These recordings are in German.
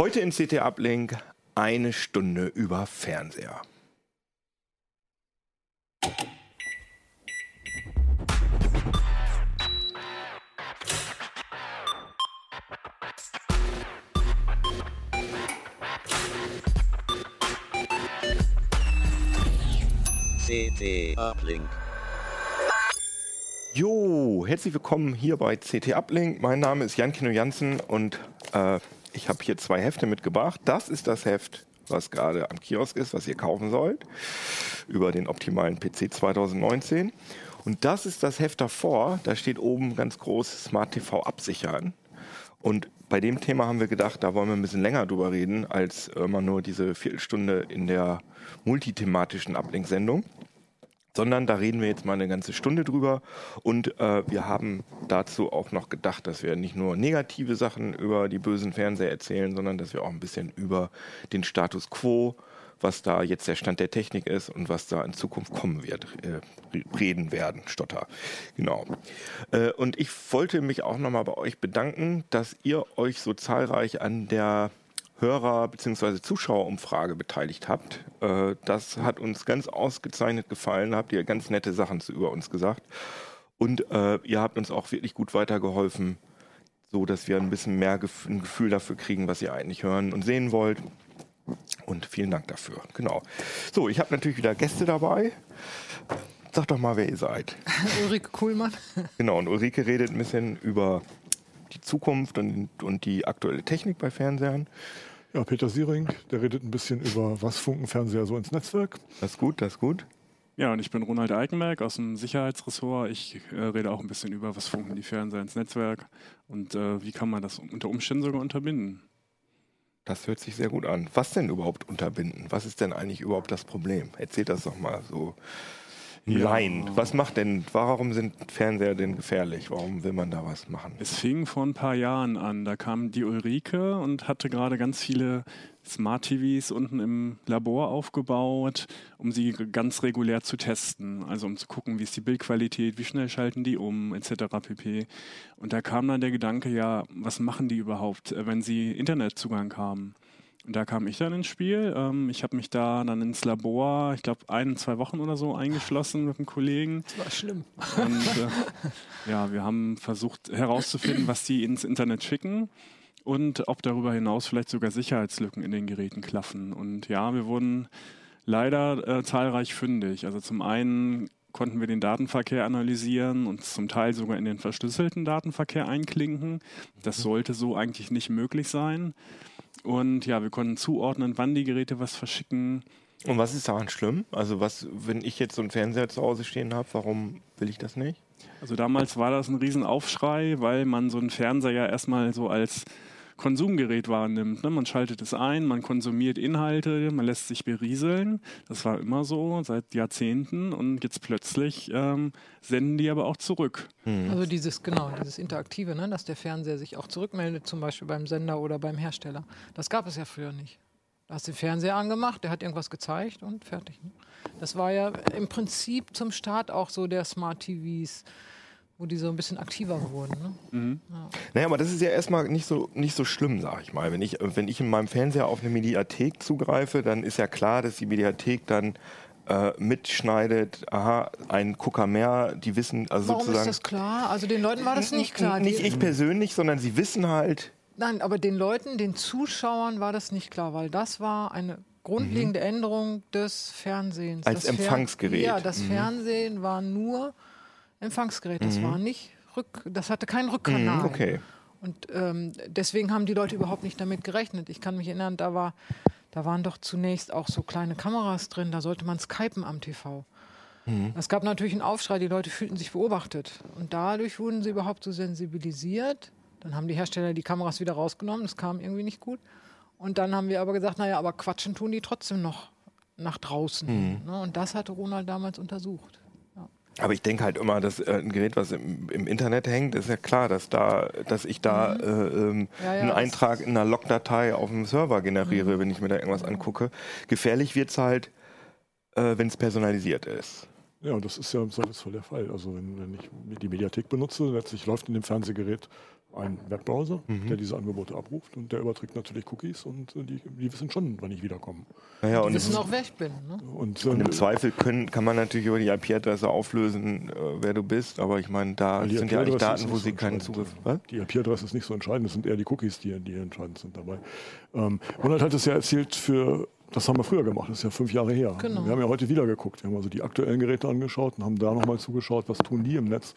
Heute in CT Uplink eine Stunde über Fernseher. CT Uplink. Jo, herzlich willkommen hier bei CT Uplink. Mein Name ist Jan Kino Jansen und äh, ich habe hier zwei Hefte mitgebracht. Das ist das Heft, was gerade am Kiosk ist, was ihr kaufen sollt, über den optimalen PC 2019. Und das ist das Heft davor. Da steht oben ganz groß Smart TV absichern. Und bei dem Thema haben wir gedacht, da wollen wir ein bisschen länger drüber reden, als immer nur diese Viertelstunde in der multithematischen Uplink-Sendung sondern da reden wir jetzt mal eine ganze Stunde drüber. Und äh, wir haben dazu auch noch gedacht, dass wir nicht nur negative Sachen über die bösen Fernseher erzählen, sondern dass wir auch ein bisschen über den Status quo, was da jetzt der Stand der Technik ist und was da in Zukunft kommen wird, äh, reden werden, Stotter. Genau. Äh, und ich wollte mich auch nochmal bei euch bedanken, dass ihr euch so zahlreich an der Hörer- bzw. Zuschauerumfrage beteiligt habt. Äh, das hat uns ganz ausgezeichnet gefallen, habt ihr ganz nette Sachen zu, über uns gesagt. Und äh, ihr habt uns auch wirklich gut weitergeholfen, so dass wir ein bisschen mehr gef ein Gefühl dafür kriegen, was ihr eigentlich hören und sehen wollt. Und vielen Dank dafür. Genau. So, ich habe natürlich wieder Gäste dabei. Sag doch mal, wer ihr seid. Ulrike Kuhlmann. Genau, und Ulrike redet ein bisschen über die Zukunft und, und die aktuelle Technik bei Fernsehern. Ja, Peter Siering, der redet ein bisschen über, was Funkenfernseher so ins Netzwerk. Das ist gut, das ist gut. Ja, und ich bin Ronald Eikenberg aus dem Sicherheitsressort. Ich äh, rede auch ein bisschen über, was funken die Fernseher ins Netzwerk und äh, wie kann man das unter Umständen sogar unterbinden. Das hört sich sehr gut an. Was denn überhaupt unterbinden? Was ist denn eigentlich überhaupt das Problem? Erzählt das doch mal so Nein. Ja. Was macht denn, warum sind Fernseher denn gefährlich? Warum will man da was machen? Es fing vor ein paar Jahren an. Da kam die Ulrike und hatte gerade ganz viele Smart TVs unten im Labor aufgebaut, um sie ganz regulär zu testen. Also um zu gucken, wie ist die Bildqualität, wie schnell schalten die um, etc. pp. Und da kam dann der Gedanke, ja, was machen die überhaupt, äh, wenn sie Internetzugang haben? Da kam ich dann ins Spiel. Ähm, ich habe mich da dann ins Labor, ich glaube, ein, zwei Wochen oder so eingeschlossen mit einem Kollegen. Das war schlimm. Und äh, ja, wir haben versucht herauszufinden, was die ins Internet schicken und ob darüber hinaus vielleicht sogar Sicherheitslücken in den Geräten klaffen. Und ja, wir wurden leider äh, zahlreich fündig. Also zum einen konnten wir den Datenverkehr analysieren und zum Teil sogar in den verschlüsselten Datenverkehr einklinken. Das mhm. sollte so eigentlich nicht möglich sein. Und ja, wir konnten zuordnen, wann die Geräte was verschicken. Und was ist daran schlimm? Also was, wenn ich jetzt so einen Fernseher zu Hause stehen habe, warum will ich das nicht? Also damals war das ein Riesenaufschrei, weil man so einen Fernseher ja erstmal so als Konsumgerät wahrnimmt. Ne? Man schaltet es ein, man konsumiert Inhalte, man lässt sich berieseln. Das war immer so seit Jahrzehnten und jetzt plötzlich ähm, senden die aber auch zurück. Mhm. Also dieses, genau, dieses Interaktive, ne? dass der Fernseher sich auch zurückmeldet, zum Beispiel beim Sender oder beim Hersteller. Das gab es ja früher nicht. Da hast du den Fernseher angemacht, der hat irgendwas gezeigt und fertig. Ne? Das war ja im Prinzip zum Start auch so der Smart TVs wo die so ein bisschen aktiver wurden. Ne? Mhm. Ja. Naja, aber das ist ja erstmal nicht so, nicht so schlimm, sag ich mal. Wenn ich, wenn ich in meinem Fernseher auf eine Mediathek zugreife, dann ist ja klar, dass die Mediathek dann äh, mitschneidet, aha, ein Gucker mehr, die wissen, also Warum sozusagen. ist das klar? Also den Leuten war das nicht klar. Nicht ich persönlich, sondern sie wissen halt. Nein, aber den Leuten, den Zuschauern war das nicht klar, weil das war eine grundlegende mhm. Änderung des Fernsehens. Als das Empfangsgerät. Fer ja, das mhm. Fernsehen war nur Empfangsgerät. Das mhm. war nicht Rück, das hatte keinen Rückkanal. Mhm, okay. Und ähm, deswegen haben die Leute überhaupt nicht damit gerechnet. Ich kann mich erinnern, da war, da waren doch zunächst auch so kleine Kameras drin. Da sollte man skypen am TV. Mhm. Es gab natürlich einen Aufschrei. Die Leute fühlten sich beobachtet und dadurch wurden sie überhaupt so sensibilisiert. Dann haben die Hersteller die Kameras wieder rausgenommen. Das kam irgendwie nicht gut. Und dann haben wir aber gesagt, naja, aber quatschen tun die trotzdem noch nach draußen. Mhm. Ne? Und das hatte Ronald damals untersucht. Aber ich denke halt immer, dass äh, ein Gerät, was im, im, Internet hängt, ist ja klar, dass da, dass ich da mhm. äh, ähm, ja, ja, einen Eintrag in einer Logdatei auf dem Server generiere, mhm. wenn ich mir da irgendwas angucke. Gefährlich wird es halt, äh, wenn es personalisiert ist. Ja, und das ist ja im Zweifelsfall der Fall. Also wenn, wenn ich die Mediathek benutze, letztlich läuft in dem Fernsehgerät einen Webbrowser, der diese Angebote abruft und der überträgt natürlich Cookies und äh, die, die wissen schon, wann ich wiederkomme. Naja, Die und, wissen im, auch, wer ich bin. Ne? Und, und äh, im Zweifel können, kann man natürlich über die IP-Adresse auflösen, äh, wer du bist, aber ich meine, da die sind ja eigentlich Daten, wo sie so keinen. Zugriff Was? Die IP-Adresse ist nicht so entscheidend, es sind eher die Cookies, die, die entscheidend sind dabei. Ähm, Ronald hat es ja erzählt für, das haben wir früher gemacht, das ist ja fünf Jahre her. Genau. Wir haben ja heute wieder geguckt, wir haben also die aktuellen Geräte angeschaut und haben da nochmal zugeschaut, was tun die im Netz.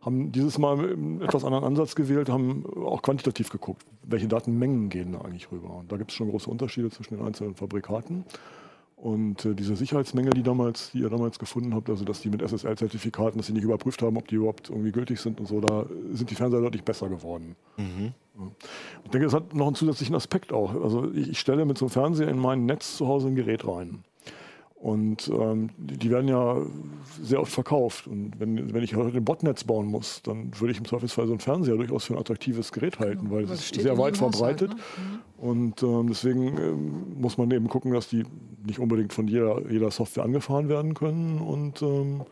Haben dieses Mal einen etwas anderen Ansatz gewählt, haben auch quantitativ geguckt, welche Datenmengen gehen da eigentlich rüber. Und da gibt es schon große Unterschiede zwischen den einzelnen Fabrikaten. Und äh, diese Sicherheitsmängel, die, damals, die ihr damals gefunden habt, also dass die mit SSL-Zertifikaten, dass sie nicht überprüft haben, ob die überhaupt irgendwie gültig sind und so, da sind die Fernseher deutlich besser geworden. Ja. Ich denke, es hat noch einen zusätzlichen Aspekt auch. Also ich, ich stelle mit so einem Fernseher in mein Netz zu Hause ein Gerät rein. Und ähm, die, die werden ja sehr oft verkauft. Und wenn, wenn ich heute ein Botnetz bauen muss, dann würde ich im Zweifelsfall so einen Fernseher durchaus für ein attraktives Gerät halten, weil Weil es ist sehr weit verbreitet. ne? Und ähm, deswegen ähm, muss man eben gucken, dass die nicht unbedingt von jeder, jeder Software angefahren werden können. Und ähm,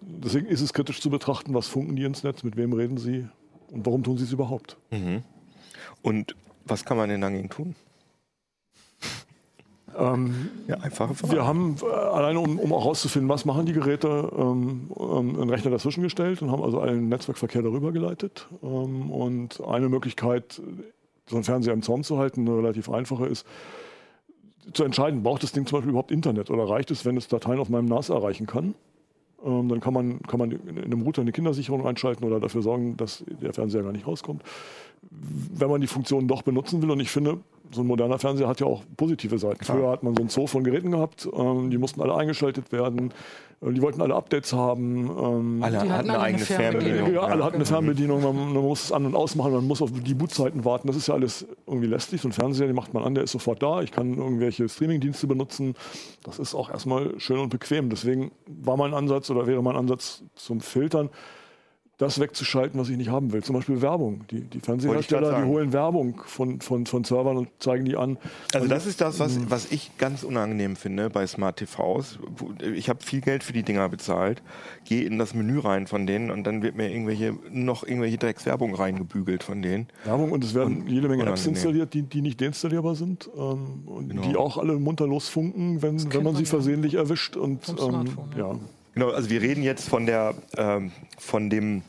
deswegen ist es kritisch zu betrachten, was funken die ins Netz, mit wem reden sie und warum tun sie es überhaupt. Und was kann man denn dagegen tun? Ähm, Ja, einfache Frage. Wir haben äh, alleine, um, um auch herauszufinden, was machen die Geräte, ähm, ähm, einen Rechner dazwischen gestellt und haben also allen Netzwerkverkehr darüber geleitet. Ähm, und eine Möglichkeit, so einen Fernseher im Zaum zu halten, eine relativ einfache ist, zu entscheiden, braucht das Ding zum Beispiel überhaupt Internet oder reicht es, wenn es Dateien auf meinem NAS erreichen kann? Ähm, dann kann man, kann man in einem Router eine Kindersicherung einschalten oder dafür sorgen, dass der Fernseher gar nicht rauskommt. Wenn man die Funktionen doch benutzen will, und ich finde, so ein moderner Fernseher hat ja auch positive Seiten. Klar. Früher hat man so einen Zoo von Geräten gehabt, ähm, die mussten alle eingeschaltet werden, äh, die wollten alle Updates haben. Ähm, Alle Die hatten hatten eine eigene Fernbedienung. Fernbedienung. ja, alle hatten eine. Fernbedienung, man, man muss es an- und ausmachen, man muss auf die Bootzeiten warten. Das ist ja alles irgendwie lästig. So ein Fernseher, den macht man an, der ist sofort da. Ich kann irgendwelche Streamingdienste benutzen. Das ist auch erstmal schön und bequem. Deswegen war mein Ansatz oder wäre mein Ansatz zum Filtern, das wegzuschalten, was ich nicht haben will. Zum Beispiel Werbung. Die, die grad die holen Werbung von, von, von Servern und zeigen die an. Also das ist das, was, was ich ganz unangenehm finde bei Smart TVs. Ich habe viel Geld für die Dinger bezahlt, gehe in das Menü rein von denen und dann wird mir irgendwelche noch irgendwelche Dreckswerbung reingebügelt von denen. Werbung und es werden jede Menge Apps unangenehm. installiert, die, die nicht deinstallierbar sind ähm, und Genau. die auch alle munter losfunken, wenn, wenn man sie ja. versehentlich erwischt. Und Vom ähm, Smartphone, ja. Genau, also wir reden jetzt von der ähm, von dem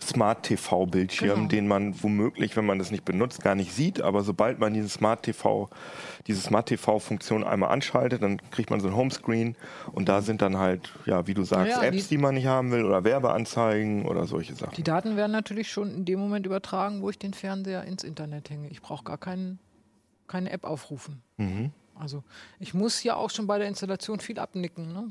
Smart TV Bildschirm, Genau. den man womöglich, wenn man das nicht benutzt, gar nicht sieht. Aber sobald man diesen Smart TV, diese Smart TV Funktion einmal anschaltet, dann kriegt man so ein Homescreen und da sind dann halt, ja, wie du sagst, Ja, Apps, die- die man nicht haben will oder Werbeanzeigen oder solche Sachen. Die Daten werden natürlich schon in dem Moment übertragen, wo ich den Fernseher ins Internet hänge. Ich brauche gar keinen, keine App aufrufen. Mhm. Also ich muss ja auch schon bei der Installation viel abnicken. Ne?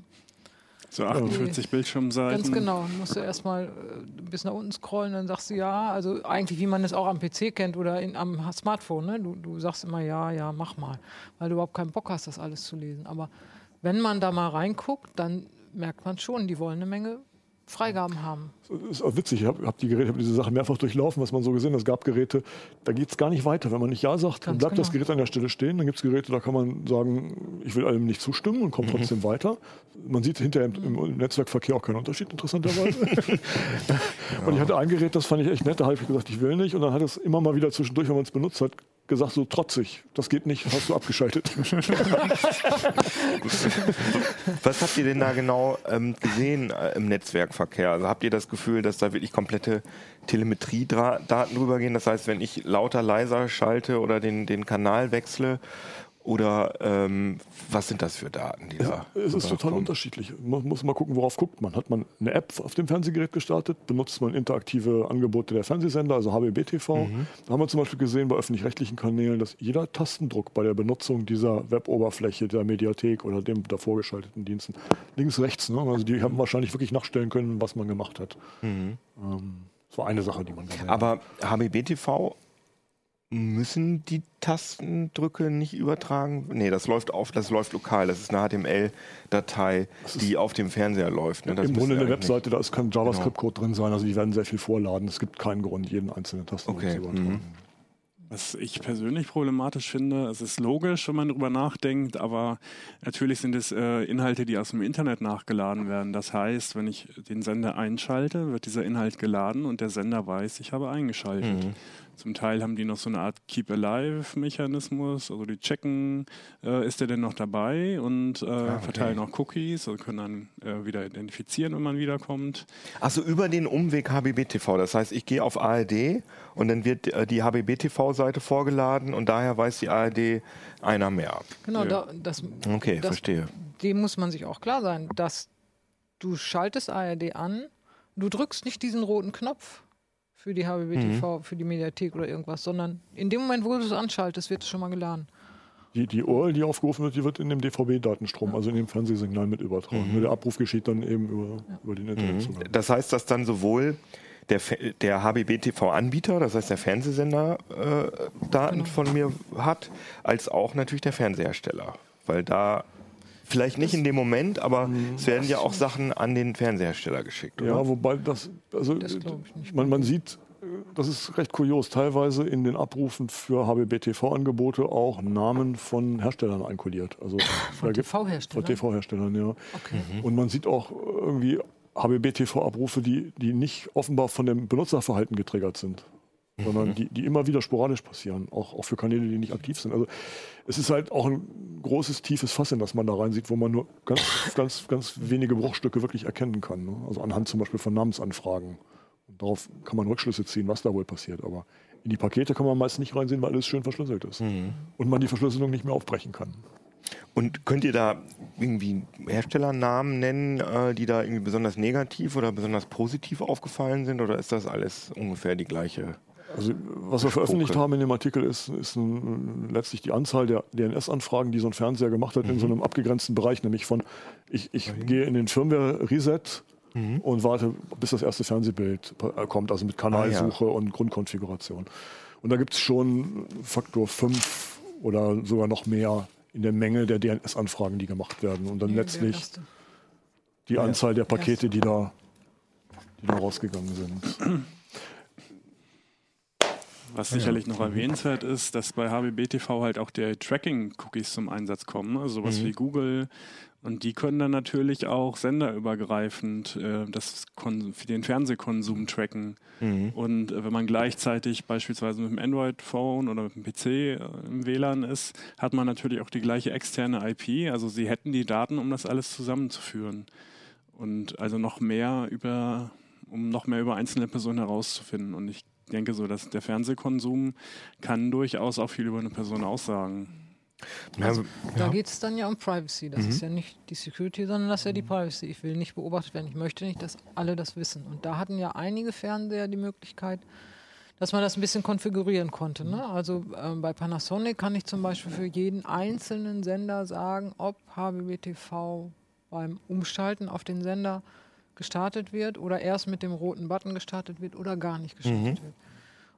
So 48 Bildschirmseiten. Ganz genau. Du musst ja erstmal äh, bis nach unten scrollen, dann sagst du ja. Also eigentlich, wie man es auch am PC kennt oder in, am Smartphone. Ne? Du, du sagst immer ja, ja, mach mal, weil du überhaupt keinen Bock hast, das alles zu lesen. Aber wenn man da mal reinguckt, dann merkt man schon, die wollen eine Menge Freigaben haben. Das ist auch witzig, ich habe hab die Geräte, hab diese Sache mehrfach durchlaufen, was man so gesehen hat. Es gab Geräte, da geht es gar nicht weiter. Wenn man nicht Ja sagt, dann bleibt das genau. Gerät an der Stelle stehen. Dann gibt es Geräte, da kann man sagen, ich will allem nicht zustimmen und kommt trotzdem weiter. Man sieht hinterher im, im Netzwerkverkehr auch keinen Unterschied, interessanterweise. Und ich hatte ein Gerät, das fand ich echt nett, da habe ich gesagt, ich will nicht. Und dann hat es immer mal wieder zwischendurch, wenn man es benutzt hat, gesagt, so trotzig, das geht nicht, hast du abgeschaltet. Was habt ihr denn da genau ähm, gesehen äh, im Netzwerkverkehr? Also habt ihr das Gefühl, dass da wirklich komplette Telemetriedaten drüber gehen? Das heißt, wenn ich lauter, leiser schalte oder den, den Kanal wechsle, oder ähm, was sind das für Daten, die da Es ist total rüberkommen? unterschiedlich. Man muss mal gucken, worauf guckt man. Hat man eine App auf dem Fernsehgerät gestartet? Benutzt man interaktive Angebote der Fernsehsender, also HBB-TV? Da haben wir zum Beispiel gesehen bei öffentlich-rechtlichen Kanälen, dass jeder Tastendruck bei der Benutzung dieser Web-Oberfläche, der Mediathek oder dem davor geschalteten Diensten, links, rechts, ne? also die haben wahrscheinlich wirklich nachstellen können, was man gemacht hat. Ähm, das war eine Sache, die man gesehen hat. Aber HBB-TV müssen die Tastendrücke nicht übertragen? Nee, das läuft auf, das läuft lokal. Das ist eine HTML-Datei, die auf dem Fernseher läuft. Ne? Das Im Grunde eine Webseite, da ist kein JavaScript-Code drin sein, also die werden sehr viel vorladen. Es gibt keinen Grund, jeden einzelnen Tasten Okay, zu übertragen. Was ich persönlich problematisch finde, es ist logisch, wenn man darüber nachdenkt, aber natürlich sind es äh, Inhalte, die aus dem Internet nachgeladen werden. Das heißt, wenn ich den Sender einschalte, wird dieser Inhalt geladen und der Sender weiß, ich habe eingeschaltet. Mhm. Zum Teil haben die noch so eine Art Keep Alive-Mechanismus, also die checken, äh, ist der denn noch dabei und äh, okay. verteilen auch Cookies und können dann äh, wieder identifizieren, wenn man wiederkommt. Also über den Umweg HBBTV. Das heißt, ich gehe auf ARD und dann wird äh, die HBBTV-Seite vorgeladen und daher weiß die ARD einer mehr. Genau, Ja. da, das, Okay, das, verstehe. dem muss man sich auch klar sein, dass du schaltest ARD an, du drückst nicht diesen roten Knopf für die HBBTV, Mhm. für die Mediathek oder irgendwas, sondern in dem Moment, wo du es anschaltest, wird es schon mal geladen. Die, die URL, die aufgerufen wird, die wird in dem DVB-Datenstrom, also in dem Fernsehsignal mit übertragen. Nur der Abruf geschieht dann eben über, über den Internetzugang. Das heißt, dass dann sowohl der, der HBBTV-Anbieter, das heißt der Fernsehsender, äh, Daten Genau. von mir hat, als auch natürlich der Fernsehersteller. Weil da, vielleicht nicht in dem Moment, aber es werden ja auch Sachen an den Fernsehersteller geschickt, oder? Ja, wobei das, also Das ich nicht. man, man sieht, das ist recht kurios, teilweise in den Abrufen für HBB-TV-Angebote auch Namen von Herstellern einkodiert. Also gibt- TV-Herstellern? Von TV-Herstellern, ja. Okay. Und man sieht auch irgendwie HBB-TV-Abrufe, die, die nicht offenbar von dem Benutzerverhalten getriggert sind, sondern die, die immer wieder sporadisch passieren, auch, auch für Kanäle, die nicht aktiv sind. Also es ist halt auch ein großes, tiefes Fass, in das man da reinsieht, wo man nur ganz, ganz, ganz wenige Bruchstücke wirklich erkennen kann. Ne? Also anhand zum Beispiel von Namensanfragen. Und darauf kann man Rückschlüsse ziehen, was da wohl passiert. Aber in die Pakete kann man meist nicht reinsehen, weil alles schön verschlüsselt ist. Und man die Verschlüsselung nicht mehr aufbrechen kann. Und könnt ihr da irgendwie Herstellernamen nennen, äh, die da irgendwie besonders negativ oder besonders positiv aufgefallen sind? Oder ist das alles ungefähr die gleiche? Also, was wir veröffentlicht haben in dem Artikel ist, ist nun letztlich die Anzahl der DNS-Anfragen, die so ein Fernseher gemacht hat, in so einem abgegrenzten Bereich, nämlich von ich, ich gehe in den Firmware-Reset und warte, bis das erste Fernsehbild äh, kommt, also mit Kanalsuche und Grundkonfiguration. Und da gibt es schon Faktor 5 oder sogar noch mehr in der Menge der DNS-Anfragen, die gemacht werden. Und dann Der letztlich die Anzahl der Pakete, die da, die da rausgegangen sind. Was sicherlich noch erwähnenswert ist, dass bei HBBTV halt auch der Tracking-Cookies zum Einsatz kommen, also sowas wie Google. Und die können dann natürlich auch senderübergreifend äh, das für den Fernsehkonsum tracken. Und äh, wenn man gleichzeitig beispielsweise mit dem Android-Phone oder mit dem PC äh, im WLAN ist, hat man natürlich auch die gleiche externe IP. Also sie hätten die Daten, um das alles zusammenzuführen. Und also noch mehr über, um noch mehr über einzelne Personen herauszufinden. Und ich denke so, dass der Fernsehkonsum kann durchaus auch viel über eine Person aussagen. Also, Da geht es dann ja um Privacy. Das ist ja nicht die Security, sondern das ist ja die Privacy. Ich will nicht beobachtet werden. Ich möchte nicht, dass alle das wissen. Und da hatten ja einige Fernseher die Möglichkeit, dass man das ein bisschen konfigurieren konnte. Ne? Also ähm, bei Panasonic kann ich zum Beispiel für jeden einzelnen Sender sagen, ob HBBTV beim Umschalten auf den Sender gestartet wird oder erst mit dem roten Button gestartet wird oder gar nicht gestartet wird.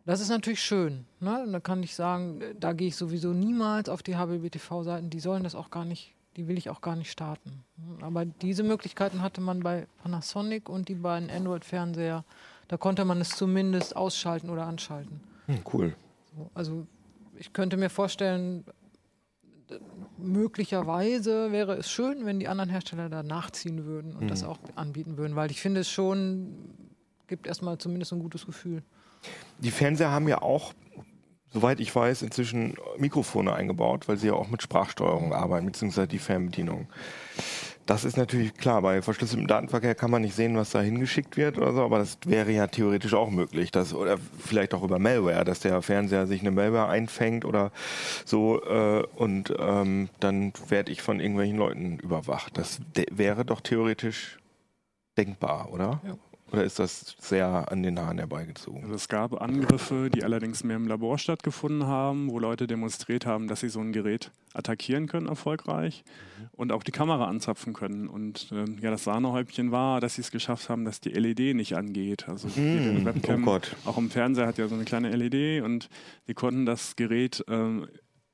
Das ist natürlich schön. Ne? Und Da kann ich sagen, äh, da gehe ich sowieso niemals auf die HBBTV-Seiten. Die sollen das auch gar nicht, die will ich auch gar nicht starten. Aber diese Möglichkeiten hatte man bei Panasonic und die beiden Android-Fernseher. Da konnte man es zumindest ausschalten oder anschalten. hm, cool. So, Also ich könnte mir vorstellen, möglicherweise wäre es schön, wenn die anderen Hersteller da nachziehen würden und das auch anbieten würden, weil ich finde es schon, gibt erstmal zumindest ein gutes Gefühl. Die Fernseher haben ja auch, soweit ich weiß, inzwischen Mikrofone eingebaut, weil sie ja auch mit Sprachsteuerung arbeiten, beziehungsweise die Fernbedienung. Das ist natürlich klar, bei verschlüsseltem Datenverkehr kann man nicht sehen, was da hingeschickt wird oder so, aber das wäre ja theoretisch auch möglich. Dass, oder vielleicht auch über Malware, dass der Fernseher sich eine Malware einfängt oder so äh, und ähm, dann werde ich von irgendwelchen Leuten überwacht. Das wäre doch theoretisch denkbar, oder? Ja. Oder ist das sehr an den Haaren herbeigezogen? Also es gab Angriffe, die allerdings mehr im Labor stattgefunden haben, wo Leute demonstriert haben, dass sie so ein Gerät attackieren können erfolgreich und auch die Kamera anzapfen können. Und äh, ja, das Sahnehäubchen war, dass sie es geschafft haben, dass die LED nicht angeht. Also Mm, Webcam, oh Gott. auch im Fernseher hat ja so eine kleine LED und die konnten das Gerät ähm,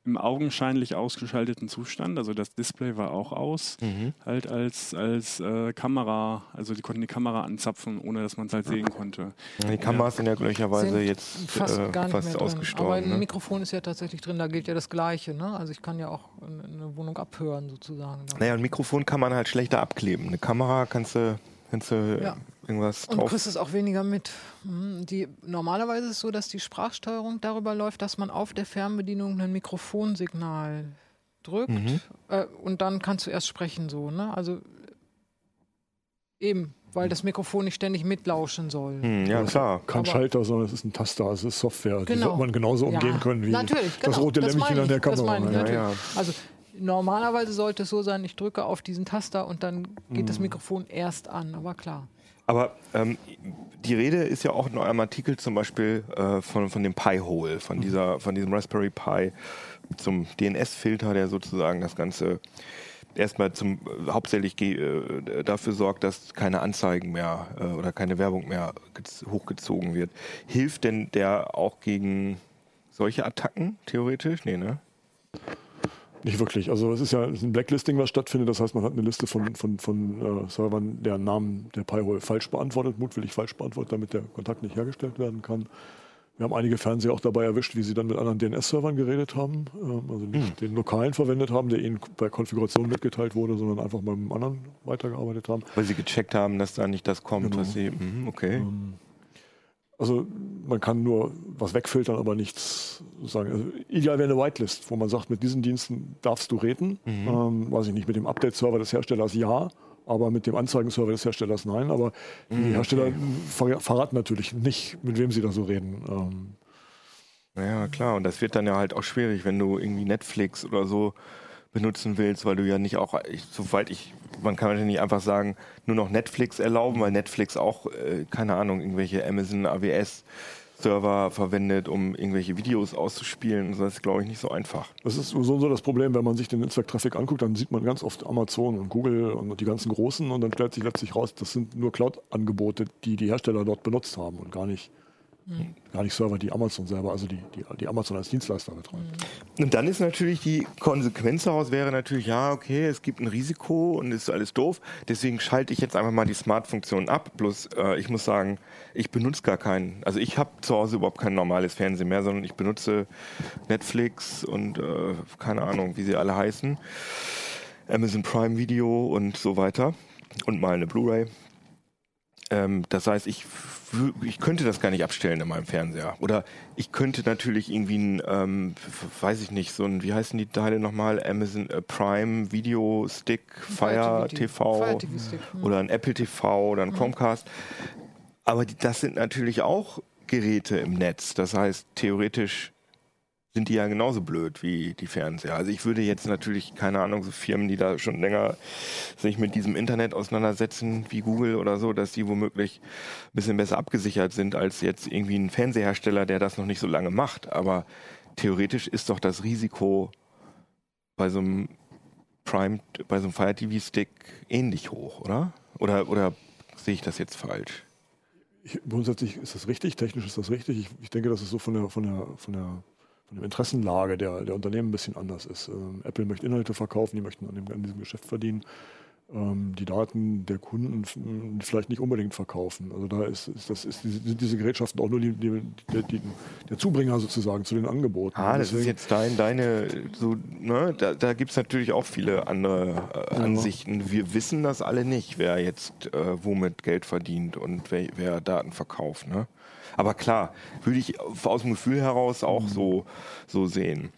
im augenscheinlich ausgeschalteten Zustand. Also das Display war auch aus, Mhm. halt als, als äh, Kamera, also die konnten die Kamera anzapfen, ohne dass man es halt sehen konnte. Die Kameras sind ja glücklicherweise Sind jetzt fast äh, gar nicht fast mehr drin. Aber ausgestorben. ein Ne? Mikrofon ist ja tatsächlich drin, da gilt ja das Gleiche. Ne? Also ich kann ja auch eine eine Wohnung abhören sozusagen. Naja, ein Mikrofon kann man halt schlechter abkleben. Eine Kamera kannst du, kannst du Ja. Irgendwas Und du drauf. kriegst es auch weniger mit. Mhm. Die, normalerweise ist es so, dass die Sprachsteuerung darüber läuft, dass man auf der Fernbedienung ein Mikrofonsignal drückt Mhm. äh, und dann kannst du erst sprechen so. Ne? Also eben, weil das Mikrofon nicht ständig mitlauschen soll. Hm, ja, klar. Kein Aber- Schalter, sondern es ist ein Taster, es ist Software. Die Genau. sollte man genauso umgehen Ja, können wie natürlich, das genau, rote das Lämpchen meine an der das Kamera. meine ich, Ja. Also normalerweise sollte es so sein, ich drücke auf diesen Taster und dann geht Mhm. das Mikrofon erst an, aber klar. Aber ähm, die Rede ist ja auch in eurem Artikel zum Beispiel äh, von, von dem Pi-Hole, von, Mhm. dieser, von diesem Raspberry Pi zum DNS-Filter, der sozusagen das Ganze erstmal zum äh, hauptsächlich äh, dafür sorgt, dass keine Anzeigen mehr äh, oder keine Werbung mehr gez- hochgezogen wird. Hilft denn der auch gegen solche Attacken theoretisch? Nee, ne? Nicht wirklich. Also es ist ja ein Blacklisting, was stattfindet. Das heißt, man hat eine Liste von, von, von äh, Servern, deren Namen der Pi-Hole falsch beantwortet, mutwillig falsch beantwortet, damit der Kontakt nicht hergestellt werden kann. Wir haben einige Fernseher auch dabei erwischt, wie sie dann mit anderen DNS-Servern geredet haben. Ähm, also nicht den lokalen verwendet haben, der ihnen bei Konfiguration mitgeteilt wurde, sondern einfach mit einem anderen weitergearbeitet haben. Weil sie gecheckt haben, dass da nicht das kommt, Genau. was sie. Mhm, okay. Also man kann nur was wegfiltern, aber nichts sagen. Also ideal wäre eine Whitelist, wo man sagt, mit diesen Diensten darfst du reden. Ähm, weiß ich nicht, mit dem Update-Server des Herstellers ja, aber mit dem Anzeigenserver des Herstellers nein. Aber die Hersteller ver verraten natürlich nicht, mit wem sie da so reden. Ähm, Ja, klar. Und das wird dann ja halt auch schwierig, wenn du irgendwie Netflix oder so benutzen willst, weil du ja nicht auch, ich, soweit ich, man kann ja nicht einfach sagen, nur noch Netflix erlauben, weil Netflix auch, äh, keine Ahnung, irgendwelche Amazon AWS Server verwendet, um irgendwelche Videos auszuspielen. Das ist, glaube ich, nicht so einfach. Das ist so so das Problem, wenn man sich den Netzwerktraffic anguckt, dann sieht man ganz oft Amazon und Google und die ganzen Großen und dann stellt sich letztlich raus, das sind nur Cloud-Angebote, die die Hersteller dort benutzt haben und gar nicht, gar nicht Server, die Amazon selber, also die, die, die Amazon als Dienstleister betreibt. Und dann ist natürlich die Konsequenz daraus wäre natürlich, ja, okay, es gibt ein Risiko und ist alles doof. Deswegen schalte ich jetzt einfach mal die Smart-Funktion ab. Bloß äh, ich muss sagen, ich benutze gar keinen. Also ich habe zu Hause überhaupt kein normales Fernsehen mehr, sondern ich benutze Netflix und äh, keine Ahnung, wie sie alle heißen. Amazon Prime Video und so weiter. Und mal eine Blu-ray. Ähm, das heißt, ich, ich könnte das gar nicht abstellen in meinem Fernseher. Oder ich könnte natürlich irgendwie ein, ähm, weiß ich nicht, so ein, wie heißen die Teile nochmal? Amazon äh, Prime Video Stick, Fire TV, Fire TV Stick. hm. oder ein Apple TV oder ein Chromecast. Aber die, das sind natürlich auch Geräte im Netz. Das heißt, theoretisch sind die ja genauso blöd wie die Fernseher. Also ich würde jetzt natürlich, keine Ahnung, so Firmen, die da schon länger sich mit diesem Internet auseinandersetzen, wie Google oder so, dass die womöglich ein bisschen besser abgesichert sind als jetzt irgendwie ein Fernsehersteller, der das noch nicht so lange macht. Aber theoretisch ist doch das Risiko bei so einem Prime, bei so einem Fire TV Stick ähnlich hoch, oder? Oder, oder sehe ich das jetzt falsch? Ich, grundsätzlich ist das richtig, technisch ist das richtig. Ich, ich denke, dass es so von der, von der, von der, von der Interessenlage der, der Unternehmen ein bisschen anders ist. Ähm, Apple möchte Inhalte verkaufen, die möchten an, dem, an diesem Geschäft verdienen. Ähm, die Daten der Kunden f- m, vielleicht nicht unbedingt verkaufen. Also da ist, ist, das, ist, sind diese Gerätschaften auch nur die, die, die, der Zubringer sozusagen zu den Angeboten. Ah, das ist Deswegen- jetzt dein, deine, so, ne, da, da gibt es natürlich auch viele andere äh, Ansichten. Wir wissen das alle nicht, wer jetzt äh, womit Geld verdient und wer, wer Daten verkauft. Ne? Aber klar, würde ich aus dem Gefühl heraus auch so, so sehen.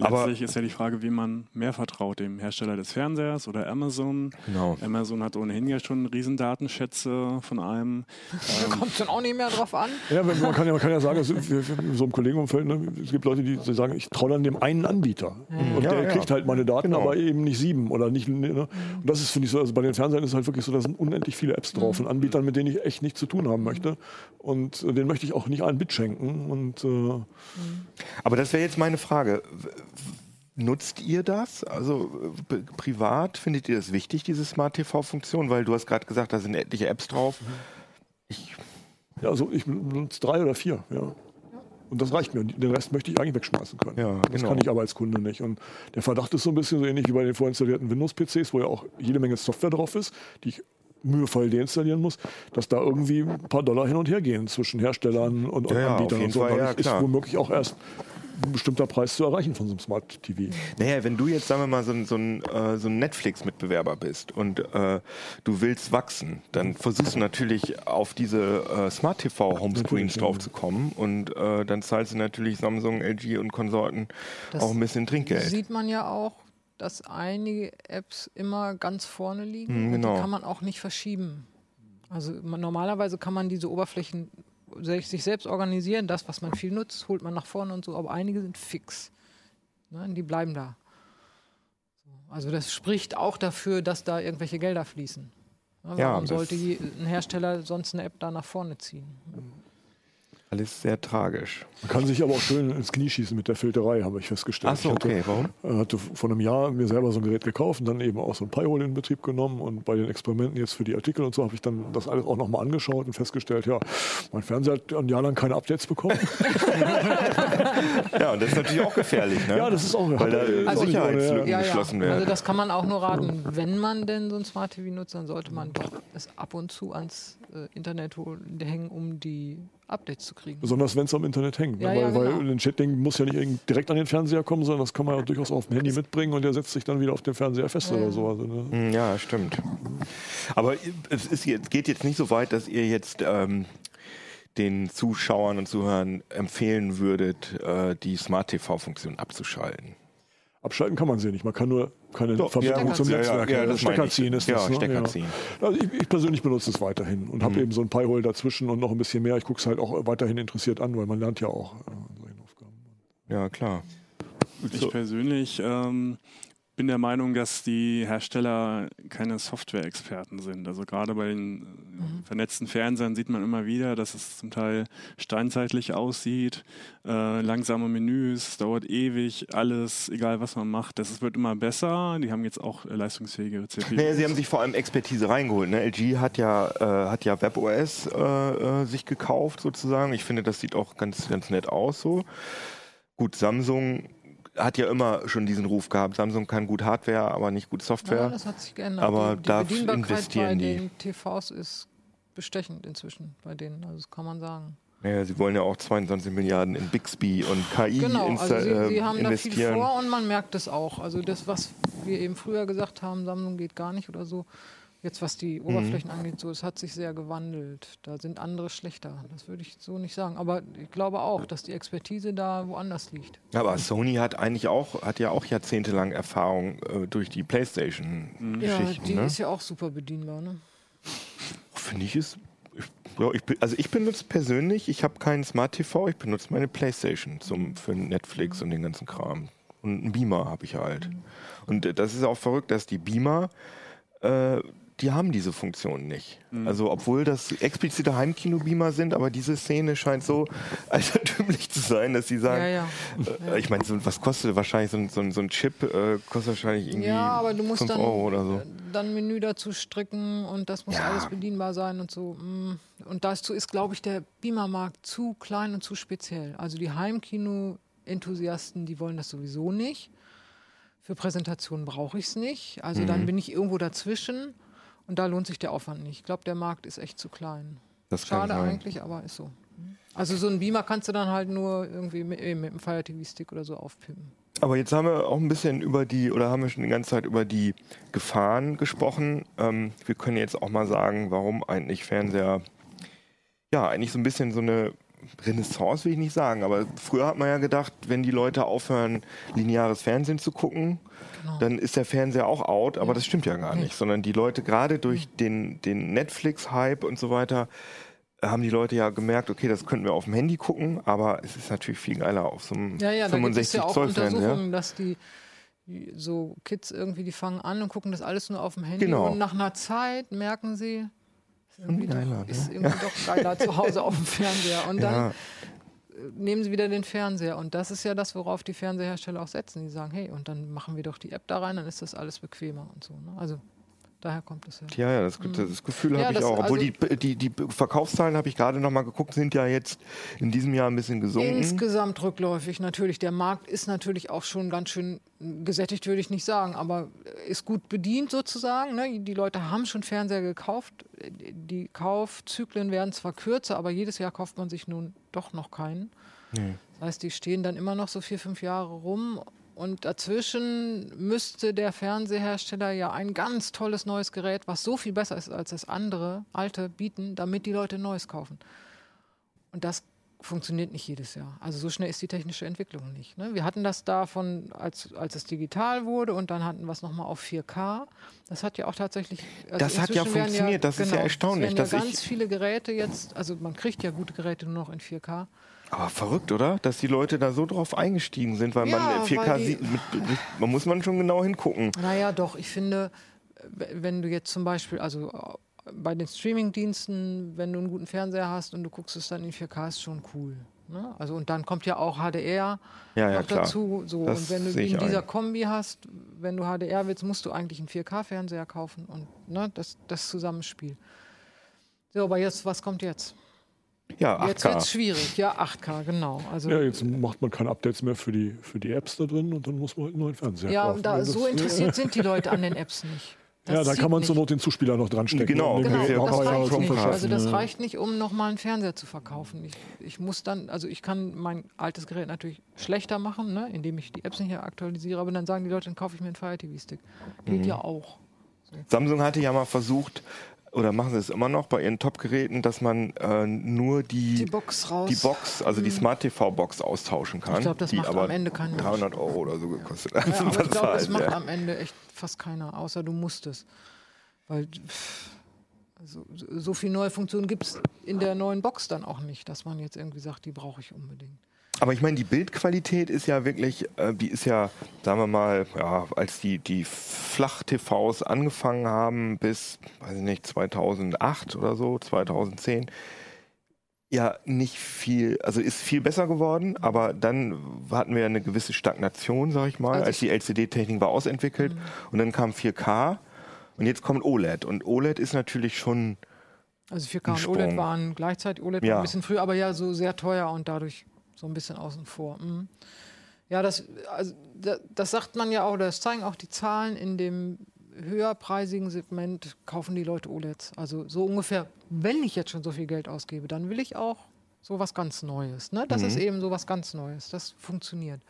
Aber Letztlich ist ja die Frage, wie man mehr vertraut, dem Hersteller des Fernsehers oder Amazon. Genau. Amazon hat ohnehin ja schon Riesendatenschätze von einem. Da kommt es dann auch nicht mehr drauf an. Ja, man kann ja, man kann ja sagen, wir, in so einem Kollegenumfeld, ne, es gibt Leute, die sagen, ich traue dann dem einen Anbieter. Und Ja, der ja. kriegt halt meine Daten, Genau. aber eben nicht sieben oder nicht. Ne? Und das ist, finde ich so, also bei den Fernsehern ist es halt wirklich so, da sind unendlich viele Apps drauf von Anbietern, mit denen ich echt nichts zu tun haben möchte. Und äh, denen möchte ich auch nicht einen Bit schenken. Und äh, Aber das wäre jetzt meine Frage. Nutzt ihr das? Also privat findet ihr das wichtig, diese Smart TV-Funktion? Weil du hast gerade gesagt, da sind etliche Apps drauf. Ich, ja, also ich benutze drei oder vier, ja. Und das reicht mir. Den Rest möchte ich eigentlich wegschmeißen können. Ja, das genau. kann ich aber als Kunde nicht. Und der Verdacht ist so ein bisschen so ähnlich wie bei den vorinstallierten Windows-PCs, wo ja auch jede Menge Software drauf ist, die ich mühevoll deinstallieren muss, dass da irgendwie ein paar Dollar hin und her gehen zwischen Herstellern und, und Ja, ja, Anbietern auf jeden und so. Fall, ja, ist womöglich auch erst ein bestimmter Preis zu erreichen von so einem Smart TV. Naja, wenn du jetzt, sagen wir mal, so ein, so ein, äh, so ein Netflix-Mitbewerber bist und äh, du willst wachsen, dann versuchst du natürlich auf diese äh, Smart TV-Homescreens Natürlich, ja. drauf zu kommen und äh, dann zahlst du natürlich Samsung, LG und Konsorten Das auch ein bisschen Trinkgeld. Sieht man ja auch, dass einige Apps immer ganz vorne liegen Hm, und genau. die kann man auch nicht verschieben. Also man, normalerweise kann man diese Oberflächen sich selbst organisieren. Das, was man viel nutzt, holt man nach vorne und so, aber einige sind fix. Ne, die bleiben da. So, Also das spricht auch dafür, dass da irgendwelche Gelder fließen. Ne, Ja, warum das- sollte ein Hersteller sonst eine App da nach vorne ziehen? Alles sehr tragisch. Man kann sich aber auch schön ins Knie schießen mit der Filterei, habe ich festgestellt. Ach so, Ich hatte- okay, warum? äh, hatte vor einem Jahr mir selber so ein Gerät gekauft und dann eben auch so ein Pi-Hole in Betrieb genommen und bei den Experimenten jetzt für die Artikel und so habe ich dann das alles auch nochmal angeschaut und festgestellt, ja, mein Fernseher hat ein Jahr lang keine Updates bekommen. Ja, und das ist natürlich auch gefährlich, ne? ja, das ist auch Weil da ohne, Sicherheitslücken Ja, ja. geschlossen Also werden. das kann man auch nur raten. Wenn man denn so ein Smart TV nutzt, dann sollte man doch es ab und zu ans äh, Internet holen, hängen, um die Updates zu kriegen. Besonders wenn es am Internet hängt. ne? Ja, weil, ja, genau. weil ein Chatting muss ja nicht irgend- direkt an den Fernseher kommen, sondern das kann man ja durchaus auf dem Handy mitbringen und der setzt sich dann wieder auf den Fernseher fest Ja, oder so. Also, ne? Hm, Ja, stimmt. Aber es ist jetzt, geht jetzt nicht so weit, dass ihr jetzt ähm, den Zuschauern und Zuhörern empfehlen würdet, äh, die Smart TV-Funktion abzuschalten. Abschalten kann man sie nicht. Man kann nur keine Doch, Verbindung ja, zum ja, Netzwerk. ja, ja, das Stecker ziehen ist Ja, das. Ne? Stecker ziehen. Also ich, ich persönlich benutze es weiterhin und Mhm. habe eben so ein Pi-Hole dazwischen und noch ein bisschen mehr. Ich gucke es halt auch weiterhin interessiert an, weil man lernt ja auch äh, solchen Aufgaben. Ja, klar. Ich persönlich ähm, bin der Meinung, dass die Hersteller keine Software-Experten sind. Also gerade bei den äh, vernetzten Fernsehern sieht man immer wieder, dass es zum Teil steinzeitlich aussieht, äh, langsame Menüs, dauert ewig, alles, egal was man macht. Das wird immer besser. Die haben jetzt auch äh, leistungsfähige CPUs. Naja, sie haben sich vor allem Expertise reingeholt. Ne? LG hat ja, äh, hat ja WebOS äh, äh, sich gekauft sozusagen. Ich finde, das sieht auch ganz, ganz nett aus so. Gut, Samsung hat ja immer schon diesen Ruf gehabt. Samsung kann gut Hardware, aber nicht gut Ja, Software. das hat sich geändert. Aber die, die da Bedienbarkeit bei investieren die. den TVs ist bestechend inzwischen bei denen. Also das kann man sagen. Naja, sie wollen ja auch 22 Milliarden in Bixby und KI Genau, also sie, sie haben da viel investieren. vor und man merkt es auch. Also das, was wir eben früher gesagt haben, Samsung geht gar nicht oder so, jetzt was die Mhm. Oberflächen angeht, so, es hat sich sehr gewandelt. Da sind andere schlechter. Das würde ich so nicht sagen. Aber ich glaube auch, dass die Expertise da woanders liegt. Aber Sony hat eigentlich auch, hat ja auch jahrzehntelang Erfahrung äh, durch die Ja, Playstation-Geschichten. die ne? ist ja auch super bedienbar. Ne? Finde ich es. Ich, ja, also ich benutze persönlich, ich habe keinen Smart TV, ich benutze meine Playstation zum, für Netflix und den ganzen Kram. Und einen Beamer habe ich halt. Und äh, das ist auch verrückt, dass die Beamer, äh, die haben diese Funktion nicht. Also obwohl das explizite Heimkino-Beamer sind, aber diese Szene scheint so altertümlich zu sein, dass sie sagen, Ja, ja. Äh, ich meine, so, was kostet wahrscheinlich so ein, so so ein Chip? Äh, kostet wahrscheinlich irgendwie Ja, aber du musst 5 dann, Euro oder so. dann ein Menü dazu stricken und das muss Ja. alles bedienbar sein und so. mm. Und dazu ist, glaube ich, der Beamer-Markt zu klein und zu speziell. Also die Heimkino-Enthusiasten, die wollen das sowieso nicht. Für Präsentationen brauche ich es nicht. Also Mhm. dann bin ich irgendwo dazwischen und da lohnt sich der Aufwand nicht. Ich glaube, der Markt ist echt zu klein. Das Schade eigentlich, aber ist so. Also so ein Beamer kannst du dann halt nur irgendwie mit, eben mit einem Fire TV Stick oder so aufpimpen. Aber jetzt haben wir auch ein bisschen über die, oder haben wir schon die ganze Zeit über die Gefahren gesprochen. Ähm, wir können jetzt auch mal sagen, warum eigentlich Fernseher, ja, eigentlich so ein bisschen so eine Renaissance will ich nicht sagen, aber früher hat man ja gedacht, wenn die Leute aufhören, lineares Fernsehen zu gucken, Genau. dann ist der Fernseher auch out, aber das stimmt ja gar nicht, sondern die Leute gerade durch den, den Netflix-Hype und so weiter, haben die Leute ja gemerkt, okay, das könnten wir auf dem Handy gucken, aber es ist natürlich viel geiler auf so einem Ja, ja, da gibt es 65 ja auch Zoll Fernseher. Untersuchungen, dass die so Kids irgendwie, die fangen an und gucken das alles nur auf dem Handy Genau. und nach einer Zeit merken sie, ist irgendwie, geiler, doch, ne? ist irgendwie doch geiler zu Hause auf dem Fernseher. Und dann Ja. Nehmen sie wieder den Fernseher. Und das ist ja das, worauf die Fernsehersteller auch setzen. Die sagen, hey, und dann machen wir doch die App da rein, dann ist das alles bequemer und so. Ne? Also Daher kommt es ja. Ja, ja, das, das Gefühl Ja, habe ich auch. Obwohl also- die, die, die Verkaufszahlen, habe ich gerade noch mal geguckt, sind ja jetzt in diesem Jahr ein bisschen gesunken. Insgesamt rückläufig natürlich. Der Markt ist natürlich auch schon ganz schön gesättigt, würde ich nicht sagen, aber ist gut bedient sozusagen. Ne? Die Leute haben schon Fernseher gekauft. Die Kaufzyklen werden zwar kürzer, aber jedes Jahr kauft man sich nun doch noch keinen. Das heißt, die stehen dann immer noch so vier, fünf Jahre rum. Und dazwischen müsste der Fernsehersteller ja ein ganz tolles neues Gerät, was so viel besser ist als das andere, alte, bieten, damit die Leute neues kaufen. Und das funktioniert nicht jedes Jahr. Also so schnell ist die technische Entwicklung nicht. Ne? Wir hatten das davon, als, als es digital wurde und dann hatten wir es nochmal auf 4K. Das hat ja auch tatsächlich... also Das hat ja funktioniert. Das ist ja erstaunlich, Es werden ja dass ich- ganz viele Geräte jetzt, also man kriegt ja gute Geräte nur noch in 4K. Aber verrückt, oder? Dass die Leute da so drauf eingestiegen sind, weil Ja, man 4K weil die- sieht. Man muss man schon genau hingucken. Naja, doch, ich finde, wenn du jetzt zum Beispiel, also bei den Streamingdiensten, wenn du einen guten Fernseher hast und du guckst es dann in 4K, ist schon cool. Ne? Also und dann kommt ja auch HDR Ja, ja, noch klar. dazu. So. Das Und wenn du in dieser ein. Kombi hast, wenn du HDR willst, musst du eigentlich einen 4K-Fernseher kaufen und ne, das, das Zusammenspiel. So, aber jetzt, was kommt jetzt? Ja, Jetzt wird es 8K. schwierig. Ja, 8K, genau. Also, Ja, jetzt macht man keine Updates mehr für die, für die Apps da drin und dann muss man halt einen neuen Fernseher ja, kaufen. da, Das- so interessiert sind die Leute an den Apps nicht. Das Ja, da kann man nicht. zur Not den Zuspieler noch dran stecken. Genau, Genau, Ja, das ja reicht nicht. Also das ja. reicht nicht, um nochmal einen Fernseher zu verkaufen. Ich, ich muss dann, also ich kann mein altes Gerät natürlich schlechter machen, ne, indem ich die Apps nicht mehr aktualisiere, aber dann sagen die Leute, dann kaufe ich mir einen Fire TV Stick. Geht Mhm. ja auch. Samsung hatte ja mal versucht, oder machen sie es immer noch bei ihren Top-Geräten, dass man äh, nur die, Die Box raus. die Box, also die Smart TV-Box austauschen kann. Ich glaub, das die macht aber am Ende keinen Mensch. 300 Euro oder so gekostet. Ja, aber ich glaube, das macht ja. am Ende echt fast keiner, außer du musst es. Weil pff, so, so viel neue Funktionen gibt es in der neuen Box dann auch nicht, dass man jetzt irgendwie sagt, die brauche ich unbedingt. Aber ich meine, die Bildqualität ist ja wirklich, äh, die ist ja, sagen wir mal, ja, als die, die Flach-TVs angefangen haben bis, weiß ich nicht, 2008 oder so, 2010, ja nicht viel, also ist viel besser geworden, aber dann hatten wir eine gewisse Stagnation, sag ich mal, Also als die LCD-Technik war ausentwickelt und dann kam 4K und jetzt kommt OLED und OLED ist natürlich schon, Also 4K Ein und OLED waren gleichzeitig, OLED war Ja. ein bisschen früher, aber ja so sehr teuer und dadurch so ein bisschen außen vor. Mhm. Ja, das, also, da- das sagt man ja auch, das zeigen auch die Zahlen in dem höherpreisigen Segment kaufen die Leute OLEDs. Also so ungefähr, wenn ich jetzt schon so viel Geld ausgebe, dann will ich auch so was ganz Neues. Ne? Das ist eben so was ganz Neues. Das funktioniert.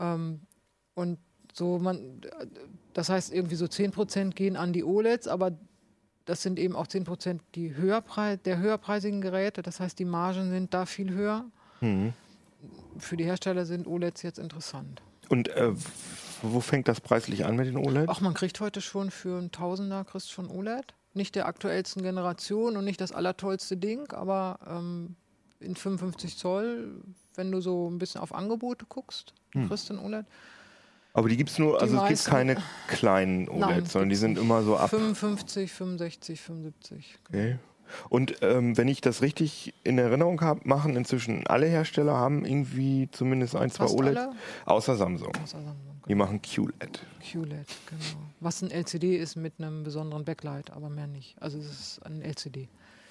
Ähm, und so man, das heißt irgendwie so 10% gehen an die OLEDs, aber das sind eben auch 10% die höherprei der höherpreisigen Geräte. Das heißt, die Margen sind da viel höher. Hm. Für die Hersteller sind OLEDs jetzt interessant. Und äh, wo fängt das preislich an mit den OLED? Ach, man kriegt heute schon für einen Tausender kriegst schon OLED. Nicht der aktuellsten Generation und nicht das allertollste Ding, aber ähm, in 55 Zoll, wenn du so ein bisschen auf Angebote guckst, Hm. kriegst du ein OLED. Aber die gibt es nur, Die also es gibt keine kleinen OLEDs, Nein, sondern die sind immer so ab. 55, 65, 75. Okay. Und ähm, wenn ich das richtig in Erinnerung habe, machen inzwischen alle Hersteller haben irgendwie zumindest ein, zwei Fast OLED, alle? außer Samsung. Außer Samsung, Die machen QLED. QLED, genau. Was ein LCD ist mit einem besonderen Backlight, aber mehr nicht. Also es ist ein LCD.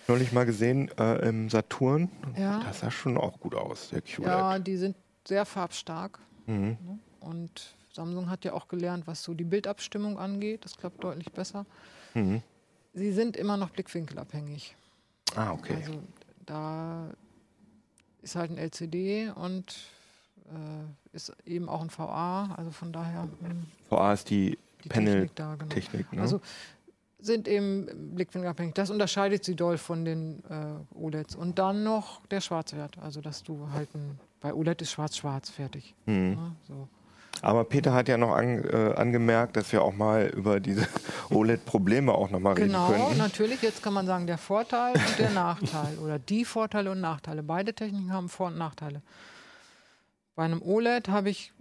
Neulich mal gesehen äh, im Saturn. Ja. Das sah schon auch gut aus, der QLED. Ja, die sind sehr farbstark. Mhm. Ne? Und Samsung hat ja auch gelernt, was so die Bildabstimmung angeht. Das klappt deutlich besser. Mhm. Sie sind immer noch blickwinkelabhängig. Ah, okay. Also da ist halt ein LCD und äh, ist eben auch ein VA. Also von daher hm, VA ist die, die Panel-Technik. Technik da, genau. ne? Also sind eben blickwinkelabhängig. Das unterscheidet sie doll von den äh, OLEDs. Und dann noch der Schwarzwert. Also dass du halt ein, bei OLED ist schwarz-schwarz fertig. mhm. Ne? So. Aber Peter hat ja noch an, äh, angemerkt, dass wir auch mal über diese OLED-Probleme auch noch mal Genau, reden könnten. natürlich. Jetzt kann man sagen, der Vorteil und der Nachteil oder die Vorteile und Nachteile. Beide Techniken haben Vor- und Nachteile. Bei einem OLED habe ich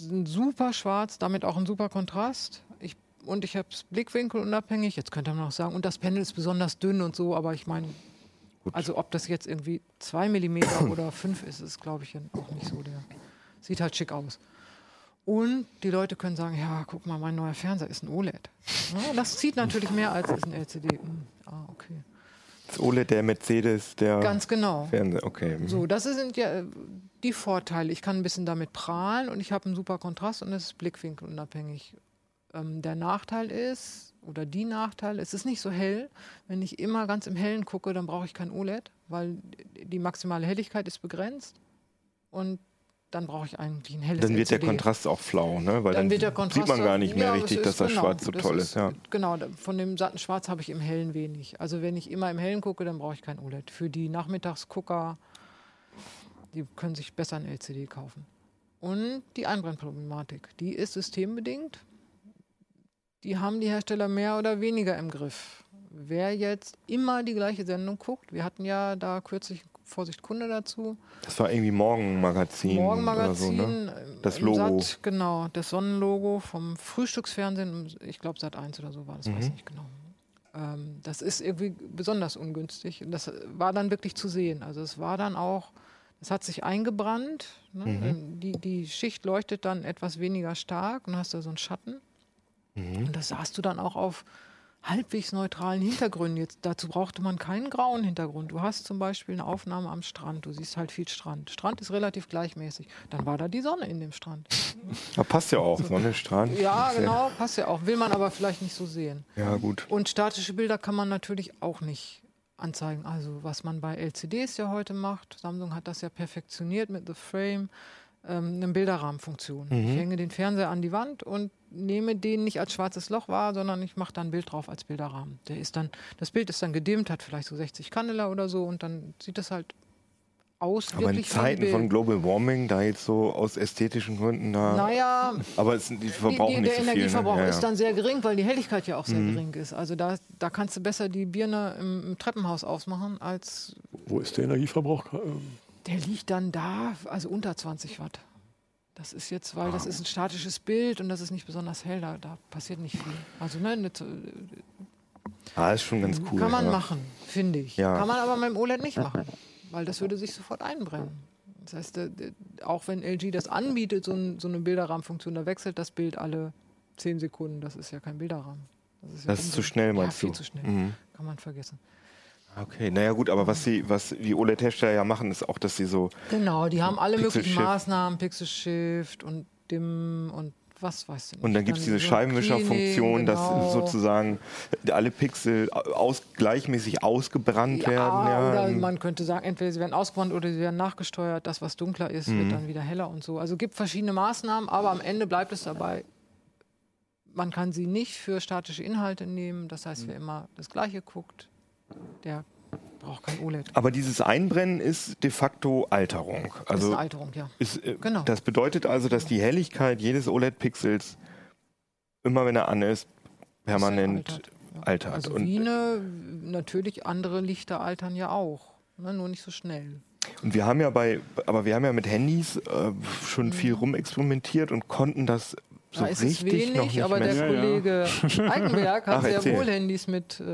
ein super Schwarz, damit auch ein super Kontrast. Ich, und ich habe es blickwinkelunabhängig. Jetzt könnte man auch sagen, und das Panel ist besonders dünn und so, aber ich meine, also ob das jetzt irgendwie 2 mm oder 5 ist, ist glaube ich auch nicht so der. Sieht halt schick aus. Und die Leute können sagen, ja, guck mal, mein neuer Fernseher ist ein OLED. Ja, das zieht natürlich mehr als ist ein LCD. Hm, ah, okay. Das OLED der Mercedes, der Ganz genau. Fernseher. Okay. mhm. So, das sind ja äh, die Vorteile. Ich kann ein bisschen damit prahlen und ich habe einen super Kontrast und es ist blickwinkelunabhängig. Ähm, der Nachteil ist, oder die Nachteile, es ist nicht so hell. Wenn ich immer ganz im Hellen gucke, dann brauche ich kein OLED, weil die maximale Helligkeit ist begrenzt und dann brauche ich eigentlich ein helles Dann wird der LCD. Kontrast auch flau, ne? Weil dann, Dann der sieht man gar nicht mehr ja, richtig, es dass ist das genau, Schwarz so das toll ist. Ja. Genau, von dem satten Schwarz habe ich im Hellen wenig. Also wenn ich immer im Hellen gucke, dann brauche ich kein OLED. Für die Nachmittagsgucker, die können sich besser ein LCD kaufen. Und die Einbrennproblematik, die ist systembedingt. Die haben die Hersteller mehr oder weniger im Griff. Wer jetzt immer die gleiche Sendung guckt, wir hatten ja da kürzlich Vorsicht Kunde dazu, Das war irgendwie Morgenmagazin. Morgenmagazin, Oder so, ne? Das Logo. Sat, genau, das Sonnenlogo vom Frühstücksfernsehen, ich glaube Sat 1 oder so war das, weiß Mhm. ich nicht genau. Ähm, das ist irgendwie besonders ungünstig. Das war dann wirklich zu sehen. Also es war dann auch, es hat sich eingebrannt. Ne? Mhm. Die, die Schicht leuchtet dann etwas weniger stark und hast da so einen Schatten. Mhm. Und das sahst du dann auch auf halbwegs neutralen Hintergründen. Jetzt, dazu brauchte man keinen grauen Hintergrund. Du hast zum Beispiel eine Aufnahme am Strand. Du siehst halt viel Strand. Strand ist relativ gleichmäßig. Dann war da die Sonne in dem Strand. Ja, passt ja auch, Sonne, Strand. Ja, genau, passt ja auch. Will man aber vielleicht nicht so sehen. Ja, gut. Und statische Bilder kann man natürlich auch nicht anzeigen. Also was man bei LCDs ja heute macht, Samsung hat das ja perfektioniert mit The Frame, ähm, eine Bilderrahmenfunktion. Mhm. Ich hänge den Fernseher an die Wand und nehme den nicht als schwarzes Loch wahr, sondern ich mache da ein Bild drauf als Bilderrahmen. Der ist dann, das Bild ist dann gedimmt, hat vielleicht so 60 Candela oder so und dann sieht das halt aus. Aber in Zeiten von Global Warming, da jetzt so aus ästhetischen Gründen da. Naja, Aber es, die verbrauchen die, die, nicht der so viel. Energieverbrauch ne? ja, ist dann sehr gering, weil die Helligkeit ja auch sehr Mhm. gering ist. Also da, da kannst du besser die Birne im, im Treppenhaus ausmachen, als Wo ist der Energieverbrauch? Der liegt dann da, also unter 20 Watt. Das ist jetzt, weil Ah. das ist ein statisches Bild und das ist nicht besonders hell, da, da passiert nicht viel. Also ne, ne, Ah, ist schon ganz cool. kann man ja. machen, finde ich. Ja. Kann man aber mit dem OLED nicht machen, weil das würde sich sofort einbrennen. Das heißt, äh, auch wenn LG das anbietet, so, ein, so eine Bilderrahmenfunktion, da wechselt das Bild alle 10 Sekunden. Das ist ja kein Bilderrahmen. Das ist, ja Das ist zu schnell, ja, meinst viel du? zu schnell. Mhm. Kann man vergessen. Okay, naja gut, aber was, sie, was die OLED-Hersteller ja machen, ist auch, dass sie so Genau, die haben alle möglichen. Maßnahmen, Pixel Shift und Dim und was weiß ich nicht. Und dann gibt es diese so Scheibenwischerfunktion, Cleaning, dass genau. sozusagen alle Pixel aus, gleichmäßig ausgebrannt ja, werden. Ja, oder ähm, man könnte sagen, entweder sie werden ausgebrannt oder sie werden nachgesteuert. Das, was dunkler ist, Mhm. wird dann wieder heller und so. Also gibt verschiedene Maßnahmen, aber am Ende bleibt es dabei. Man kann sie nicht für statische Inhalte nehmen. Das heißt, wer immer das Gleiche guckt, der braucht kein OLED. aber dieses Einbrennen ist de facto Alterung. das ist Also eine Alterung, ja. ist, äh, Genau. das bedeutet also, dass die Helligkeit jedes OLED-Pixels immer, wenn er an ist, permanent altert, ja. altert. Also und, wie eine, natürlich andere Lichter altern ja auch, ne, nur nicht so schnell. und wir haben ja bei, aber wir haben ja mit Handys äh, schon viel rumexperimentiert und konnten das so Mhm. da ist es richtig wenig, noch nicht aber der messen. Ja, ja. Kollege Eigenberg hat Ach, sehr wohl Handys mit äh,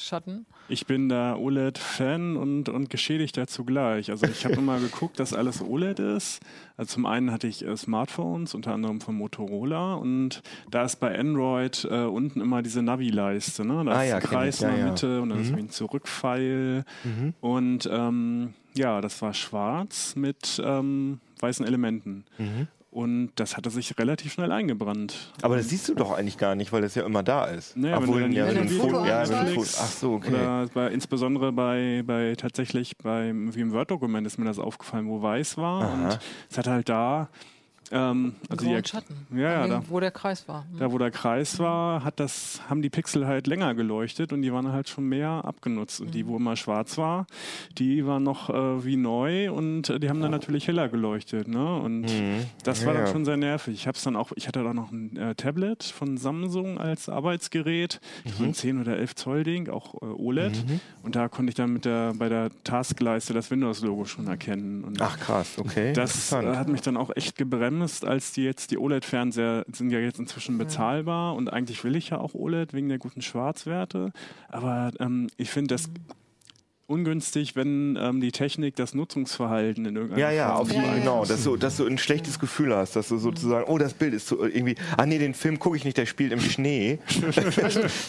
Schatten. Ich bin da OLED-Fan und, und Geschädigter zugleich. Also ich habe immer geguckt, dass alles OLED ist. Also zum einen hatte ich äh, Smartphones, unter anderem von Motorola. Und da ist bei Android äh, unten immer diese Navi-Leiste. Ne? Da Ah ist ja, ein Kreis ich, ja, in der ja. Mitte und dann ist Mhm. wie ein Zurückpfeil. Mhm. Und ähm, ja, das war schwarz mit ähm, weißen Elementen. Mhm. Und das hatte sich relativ schnell eingebrannt. Aber das siehst du doch eigentlich gar nicht, weil das ja immer da ist. Naja, wenn Obwohl, du ja, wenn du ein Foto ja, ein Foto, ach so, okay. Oder bei, insbesondere bei, bei tatsächlich beim wie im Word-Dokument ist mir das aufgefallen, wo weiß war. Aha. Und es hat halt da, ähm, also die, Schatten. ja, ja, da, wo der Kreis war. Hm. da wo der Kreis war, hat das, haben die Pixel halt länger geleuchtet und die waren halt schon mehr abgenutzt. Und Mhm. die, wo immer schwarz war, die waren noch äh, wie neu und äh, die haben dann natürlich heller geleuchtet. Ne? Und Mhm. das war Ja, dann schon sehr nervig. Ich habe dann auch, ich hatte da noch ein äh, Tablet von Samsung als Arbeitsgerät, so ein 10 oder 11 Zoll Ding, auch äh, OLED. Mhm. Und da konnte ich dann mit der, bei der Taskleiste das Windows-Logo schon erkennen. Und Ach krass, okay. das äh, hat mich dann auch echt gebremst, als die jetzt, die OLED-Fernseher sind ja jetzt inzwischen bezahlbar und eigentlich will ich ja auch OLED wegen der guten Schwarzwerte. Aber ähm, ich finde, das ungünstig, wenn ähm, die Technik das Nutzungsverhalten in irgendeiner Ja, ja, Form auf jeden Ja, Fall, ja. genau. Dass du, dass du ein schlechtes Gefühl hast, dass du sozusagen, oh, das Bild ist so irgendwie, ah nee, den Film gucke ich nicht, der spielt im Schnee.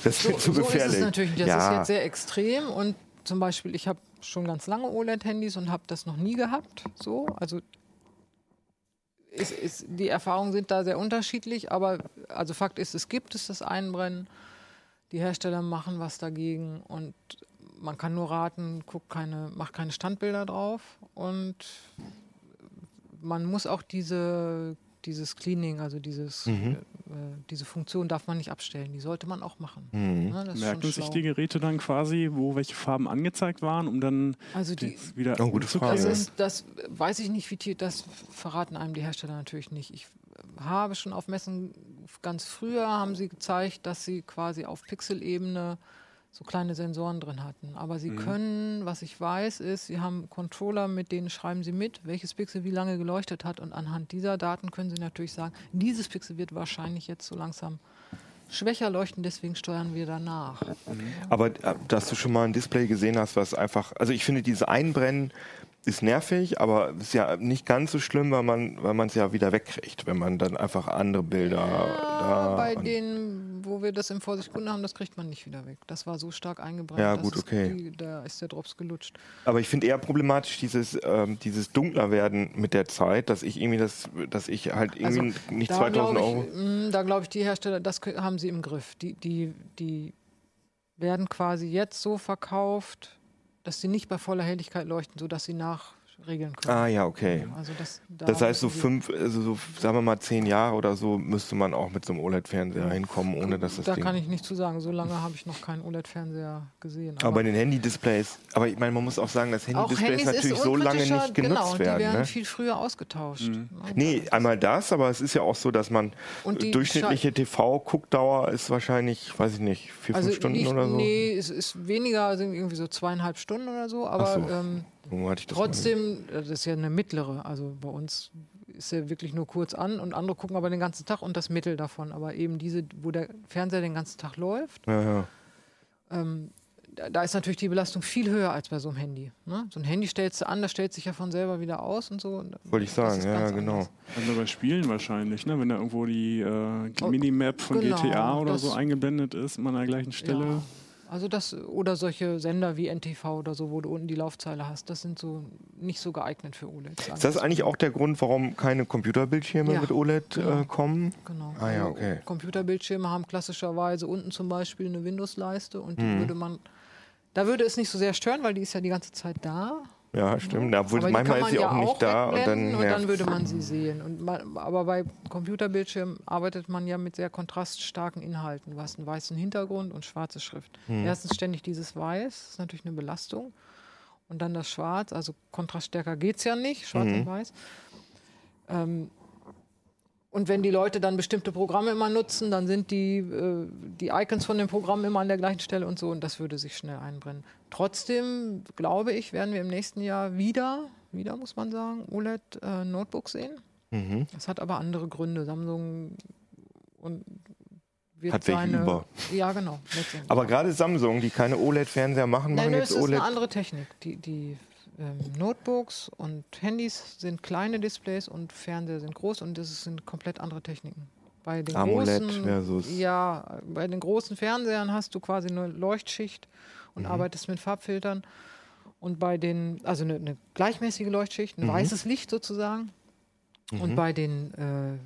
das wird zu so gefährlich. ist es natürlich. Das ja. ist jetzt sehr extrem und zum Beispiel, ich habe schon ganz lange OLED-Handys und habe das noch nie gehabt. So, also ist, ist, die Erfahrungen sind da sehr unterschiedlich, aber also Fakt ist, es gibt es das Einbrennen. Die Hersteller machen was dagegen und man kann nur raten, guck keine, mach keine Standbilder drauf und man muss auch diese, dieses Cleaning, also dieses, Mhm. Äh, diese Funktion darf man nicht abstellen. Die sollte man auch machen. Mhm. Ne, das ist Merken sich die Geräte dann quasi, wo welche Farben angezeigt waren, um dann Also die, das wieder Oh, gute Frage. das, Ja. ist, das weiß ich nicht, wie tief, das verraten einem die Hersteller natürlich nicht. Ich habe schon auf Messen ganz früher haben sie gezeigt, dass sie quasi auf Pixelebene so kleine Sensoren drin hatten. Aber Mhm. sie können, was ich weiß, ist, sie haben Controller, mit denen schreiben sie mit, welches Pixel wie lange geleuchtet hat. Und anhand dieser Daten können sie natürlich sagen, dieses Pixel wird wahrscheinlich jetzt so langsam schwächer leuchten, deswegen steuern wir danach. Aber äh, dass du schon mal ein Display gesehen hast, was einfach, also ich finde, dieses Einbrennen ist nervig, aber ist ja nicht ganz so schlimm, weil man weil man es ja wieder wegkriegt, wenn man dann einfach andere Bilder Ja, da. bei denen, wo wir das im Vorsicht haben, das kriegt man nicht wieder weg. Das war so stark eingebrannt. Ja, gut, okay. Die, da ist der Drops gelutscht. aber ich finde eher problematisch dieses, ähm, dieses dunkler werden mit der Zeit, dass ich irgendwie das, dass ich halt irgendwie nicht Also, da 2000 glaub Euro. ich, mh, Da glaube ich, die Hersteller, das haben sie im Griff. Die, die, die werden quasi jetzt so verkauft, dass sie nicht bei voller Helligkeit leuchten, sodass sie nachregeln können. Ah ja, okay. Also das, da Das heißt, so fünf, also so, sagen wir mal zehn Jahre oder so, müsste man auch mit so einem OLED-Fernseher hinkommen, ohne dass das Da Ding. kann ich nicht zu sagen. So lange habe ich noch keinen OLED-Fernseher gesehen. aber bei den Handy-Displays, aber ich meine, man muss auch sagen, dass Handy-Displays natürlich so lange nicht genutzt genau, werden. Die werden ne? viel früher ausgetauscht. Ne? Nee, einmal das, aber es ist ja auch so, dass man Und die durchschnittliche TV-Guckdauer ist wahrscheinlich, weiß ich nicht, vier, fünf Stunden nicht, oder so. Also Nee, es ist weniger, sind irgendwie so zweieinhalb Stunden oder so, aber Ach so. ähm, Wo hatte ich das mal trotzdem, äh, das ist ja eine mittlere. Also bei uns ist er wirklich nur kurz an und andere gucken aber den ganzen Tag und das Mittel davon. Aber eben diese, wo der Fernseher den ganzen Tag läuft, Ja, ja. ähm, da, da ist natürlich die Belastung viel höher als bei so einem Handy. Ne? So ein Handy stellst du an, das stellt sich ja von selber wieder aus und so. Und Wollte ich sagen, ja, genau. Also bei Spielen wahrscheinlich, ne? wenn da irgendwo die äh, Oh, Minimap von genau, GTA oder so eingeblendet ist, immer an der gleichen Stelle. Ja. Also das, oder solche Sender wie NTV oder so, wo du unten die Laufzeile hast, das sind so nicht so geeignet für OLED. Ist das eigentlich auch der Grund, warum keine Computerbildschirme Ja, mit OLED genau. äh, kommen? Genau. Ah ja, Also okay. Computerbildschirme haben klassischerweise unten zum Beispiel eine Windows-Leiste und die Mhm. würde man, da würde es nicht so sehr stören, weil die ist ja die ganze Zeit da. Ja, stimmt. Obwohl, Aber die manchmal kann ist sie man auch ja nicht da und dann, wegblenden und dann würde man sie sehen. Und man, aber bei Computerbildschirmen arbeitet man ja mit sehr kontraststarken Inhalten. Du hast einen weißen Hintergrund und schwarze Schrift. Hm. Erstens ständig dieses Weiß, ist natürlich eine Belastung. Und dann das Schwarz, also kontraststärker geht es ja nicht, schwarz Mhm. und weiß. Ähm, und wenn die Leute dann bestimmte Programme immer nutzen, dann sind die, äh, die Icons von den Programmen immer an der gleichen Stelle und so und das würde sich schnell einbrennen. Trotzdem glaube ich, werden wir im nächsten Jahr wieder, wieder muss man sagen, OLED-Notebooks sehen. Mhm. Das hat aber andere Gründe. Samsung und wird Hat seine, über. Ja, genau. Aber gerade Samsung, die keine OLED-Fernseher machen, Nein, machen das jetzt ist OLED. eine andere Technik. Die, die Notebooks und Handys sind kleine Displays und Fernseher sind groß und das sind komplett andere Techniken. Bei den AMOLED großen, versus- ja, bei den großen Fernsehern hast du quasi eine Leuchtschicht und Mhm. arbeitest mit Farbfiltern. Und bei den, also eine, eine gleichmäßige Leuchtschicht, ein Mhm. weißes Licht sozusagen. Und bei den äh,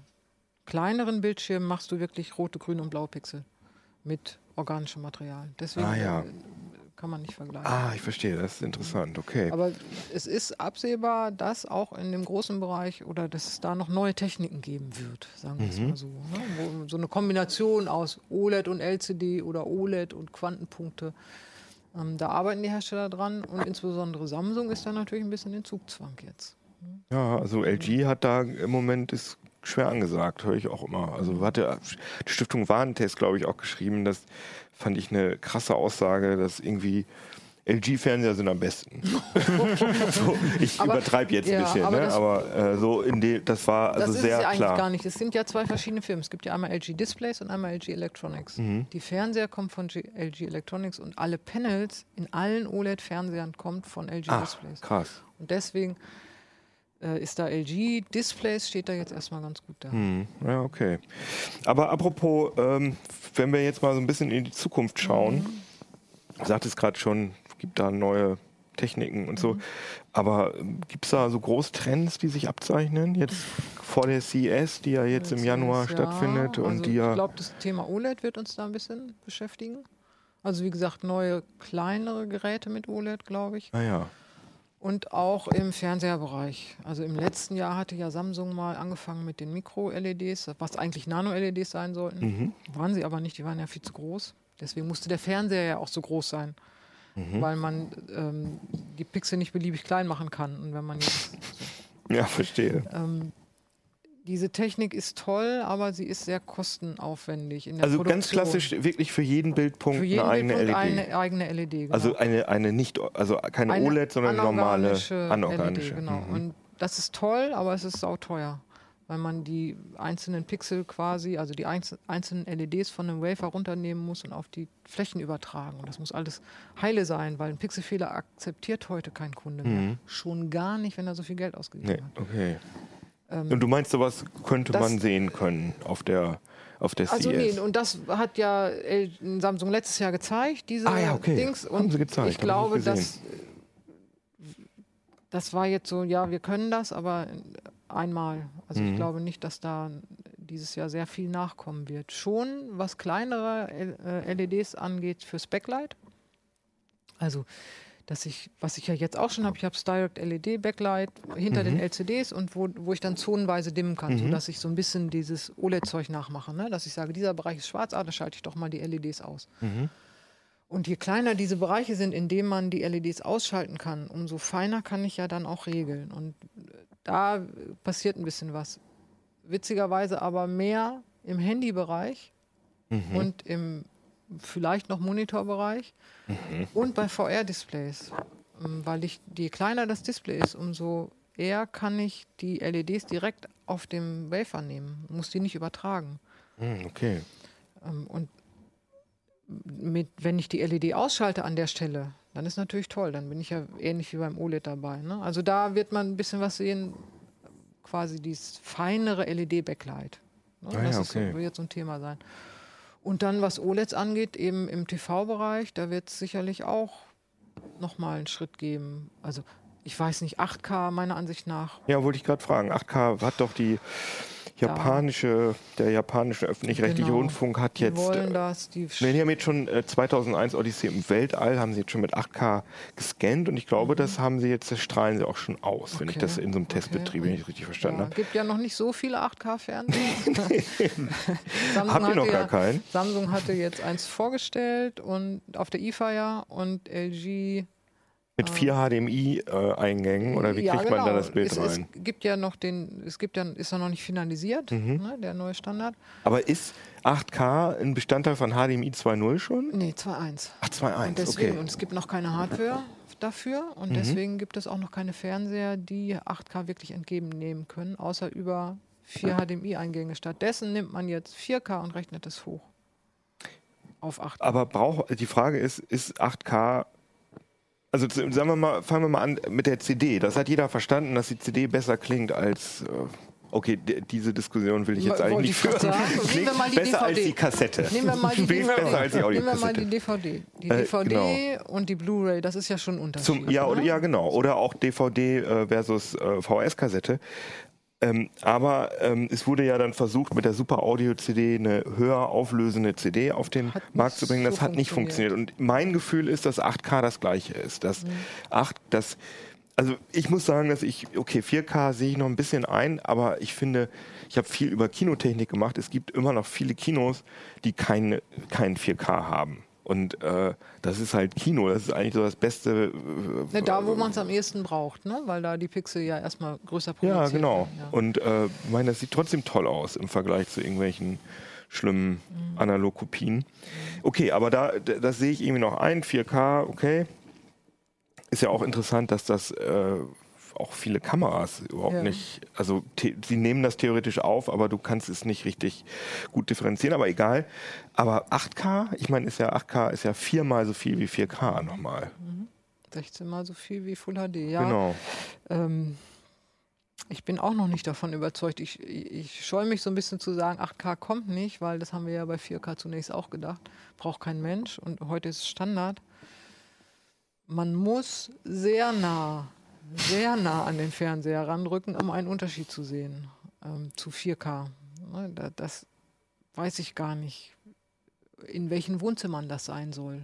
kleineren Bildschirmen machst du wirklich rote, grüne und blaue Pixel mit organischem Material. Deswegen Ah, ja. Kann man nicht vergleichen. Ah, ich verstehe, das ist interessant, okay. Aber es ist absehbar, dass auch in dem großen Bereich oder dass es da noch neue Techniken geben wird, sagen wir es Mhm. mal so. Ne? So eine Kombination aus OLED und LCD oder OLED und Quantenpunkte. Ähm, da arbeiten die Hersteller dran und insbesondere Samsung ist da natürlich ein bisschen in Zugzwang jetzt. Ja, also LG hat da im Moment ist schwer angesagt, höre ich auch immer. Also hat der, die Stiftung Warentest, glaube ich, auch geschrieben, das fand ich eine krasse Aussage, dass irgendwie LG-Fernseher sind am besten. so, ich übertreibe jetzt ein ja, bisschen, aber ne? das- aber äh, so in dem, das war also das ist sehr es ja eigentlich klar. gar nicht. Es sind ja zwei verschiedene Firmen. Es gibt ja einmal LG Displays und einmal LG Electronics. Mhm. Die Fernseher kommen von G LG Electronics und alle Panels in allen OLED-Fernsehern kommt von LG Ach, Displays. krass. Und deswegen ist da LG Displays, steht da jetzt erstmal ganz gut da. Hm, ja, okay. Aber apropos, ähm, wenn wir jetzt mal so ein bisschen in die Zukunft schauen, Mhm. du sagtest gerade schon, es gibt da neue Techniken und so, Mhm. aber gibt es da so Großtrends, die sich abzeichnen? Jetzt vor der CES, die ja jetzt im Jahr ist, ja, stattfindet und also die Ich ja. glaube, das Thema OLED wird uns da ein bisschen beschäftigen. Also wie gesagt, neue, kleinere Geräte mit OLED, glaube ich. Naja. Und auch im Fernseherbereich. Also im letzten Jahr hatte ja Samsung mal angefangen mit den Mikro-LEDs, was eigentlich Nano-LEDs sein sollten. Mhm. Waren sie aber nicht, die waren ja viel zu groß. Deswegen musste der Fernseher ja auch so groß sein. Mhm. Weil man ähm, die Pixel nicht beliebig klein machen kann. Und wenn man jetzt Ja, verstehe. ähm, diese Technik ist toll, aber sie ist sehr kostenaufwendig. Also ganz Produktion. klassisch wirklich für jeden Bildpunkt Für jeden eine eigene Bildpunkt LED. eine eigene LED. Genau. Also eine, eine nicht, also keine Eine OLED, sondern normale anorganische. LED, genau. Mhm. Und das ist toll, aber es ist sauteuer. Weil man die einzelnen Pixel quasi, also die einz- einzelnen LEDs von einem Wafer runternehmen muss und auf die Flächen übertragen. Und das muss alles heile sein, weil ein Pixelfehler akzeptiert heute kein Kunde mehr. Mhm. Schon gar nicht, wenn er so viel Geld ausgegeben Nee, hat. okay. Ähm, Und du meinst, sowas könnte das- man sehen können auf der, auf der Also nee, und das hat ja L Samsung letztes Jahr gezeigt, diese Ah ja, okay. Dings. Haben Und sie gezeigt, ich hab ich glaube, nicht dass das war jetzt so, ja, wir können das, aber einmal. Also Mhm. ich glaube nicht, dass da dieses Jahr sehr viel nachkommen wird. Schon was kleinere äh, LEDs angeht fürs Backlight. Also dass ich, was ich ja jetzt auch schon habe, ich habe Direct LED Backlight hinter den LCDs und wo, wo ich dann zonenweise dimmen kann, sodass ich so ein bisschen dieses OLED-Zeug nachmache. Ne? Dass ich sage, dieser Bereich ist schwarz, ah, da schalte ich doch mal die LEDs aus. Und je kleiner diese Bereiche sind, in denen man die LEDs ausschalten kann, umso feiner kann ich ja dann auch regeln. Und da passiert ein bisschen was. Witzigerweise aber mehr im Handybereich und im vielleicht noch Monitorbereich und bei VR-Displays. Ähm, Weil ich, je kleiner das Display ist, umso eher kann ich die LEDs direkt auf dem Wafer nehmen, muss die nicht übertragen. Hm, okay. Ähm, Und mit, wenn ich die LED ausschalte an der Stelle, dann ist natürlich toll. Dann bin ich ja ähnlich wie beim OLED dabei. Ne? Also da wird man ein bisschen was sehen, quasi dieses feinere LED-Backlight. Ne? Ah das ja, ist so, okay. wird so ein Thema sein. Und dann, was OLEDs angeht, eben im TV-Bereich, da wird es sicherlich auch nochmal einen Schritt geben. Also ich weiß nicht, 8K meiner Ansicht nach. Ja, wollte ich gerade fragen. 8K hat doch die japanische, der japanische öffentlich-rechtliche Genau. Rundfunk hat Die jetzt. wollen äh, das, die die haben jetzt schon äh, 2001 Odyssee im Weltall, haben sie jetzt schon mit 8K gescannt und ich glaube, das haben sie jetzt, das strahlen sie auch schon aus, wenn ich Mhm. Okay, das in so einem okay. Testbetrieb, wenn ich das richtig verstanden Ja, habe. gibt ja noch nicht so viele 8K-Fernseher. Samsung Habt ihr noch gar ja- keinen? Samsung hatte jetzt eins vorgestellt und auf der IFA ja und LG. Mit vier HDMI-Eingängen oder wie ja, kriegt man da genau. das Bild es, rein? Es gibt ja noch den, es gibt ja, ist ja noch nicht finalisiert, Mhm. ne, der neue Standard. Aber ist 8K ein Bestandteil von HDMI 2.0 schon? Nee, 2.1. Ach, 2.1, Und deswegen, okay. und es gibt noch keine Hardware dafür Mhm. und deswegen gibt es auch noch keine Fernseher, die 8K wirklich entgegennehmen können, außer über vier HDMI-Eingänge. Stattdessen nimmt man jetzt 4K und rechnet es hoch. Auf 8K. Aber brauch, die Frage ist, ist 8K, also sagen wir mal, fangen wir mal an mit der CD. Das hat jeder verstanden, dass die CD besser klingt als, äh, okay, diese Diskussion will ich jetzt eigentlich nicht führen. Nehmen wir mal die besser als DVD. die Kassette. Nehmen wir mal die DVD. besser als die Nehmen wir mal die. DVD. Die Äh, DVD und die Blu-ray, das ist ja schon ein Unterschied. Zum, ja, oder, ja, genau. Oder auch DVD äh, versus äh, VHS-Kassette. Ähm, aber ähm, es wurde ja dann versucht, mit der Super Audio CD eine höher auflösende CD auf den Hat Markt zu bringen. Das so hat nicht funktioniert. funktioniert. Und mein Gefühl ist, dass 8K das gleiche ist. Dass Mhm. 8, das, also ich muss sagen, dass ich, okay, 4K sehe ich noch ein bisschen ein, aber ich finde, ich habe viel über Kinotechnik gemacht. Es gibt immer noch viele Kinos, die keine, kein 4K haben. Und äh, das ist halt Kino, das ist eigentlich so das Beste. Äh, Ne, da, wo man es am ehesten braucht, ne? weil da die Pixel ja erstmal größer produziert Ja, genau. werden, ja. Und äh, ich meine, das sieht trotzdem toll aus im Vergleich zu irgendwelchen schlimmen Mhm. Analogkopien. Okay, aber da, das sehe ich irgendwie noch ein, 4K, okay. ist ja auch interessant, dass das äh, auch viele Kameras überhaupt Ja. nicht, also sie nehmen das theoretisch auf, aber du kannst es nicht richtig gut differenzieren, aber egal. Aber 8K, ich meine, ist ja 8K ist ja viermal so viel wie 4K nochmal. 16 mal so viel wie Full HD. Ja, Genau. ähm, ich bin auch noch nicht davon überzeugt. Ich, ich scheue mich so ein bisschen zu sagen, 8K kommt nicht, weil das haben wir ja bei 4K zunächst auch gedacht. Braucht kein Mensch und heute ist es Standard. Man muss sehr nah, sehr nah an den Fernseher ranrücken, um einen Unterschied zu sehen ähm, zu 4K. Ne, da, das weiß ich gar nicht, in welchen Wohnzimmern das sein soll.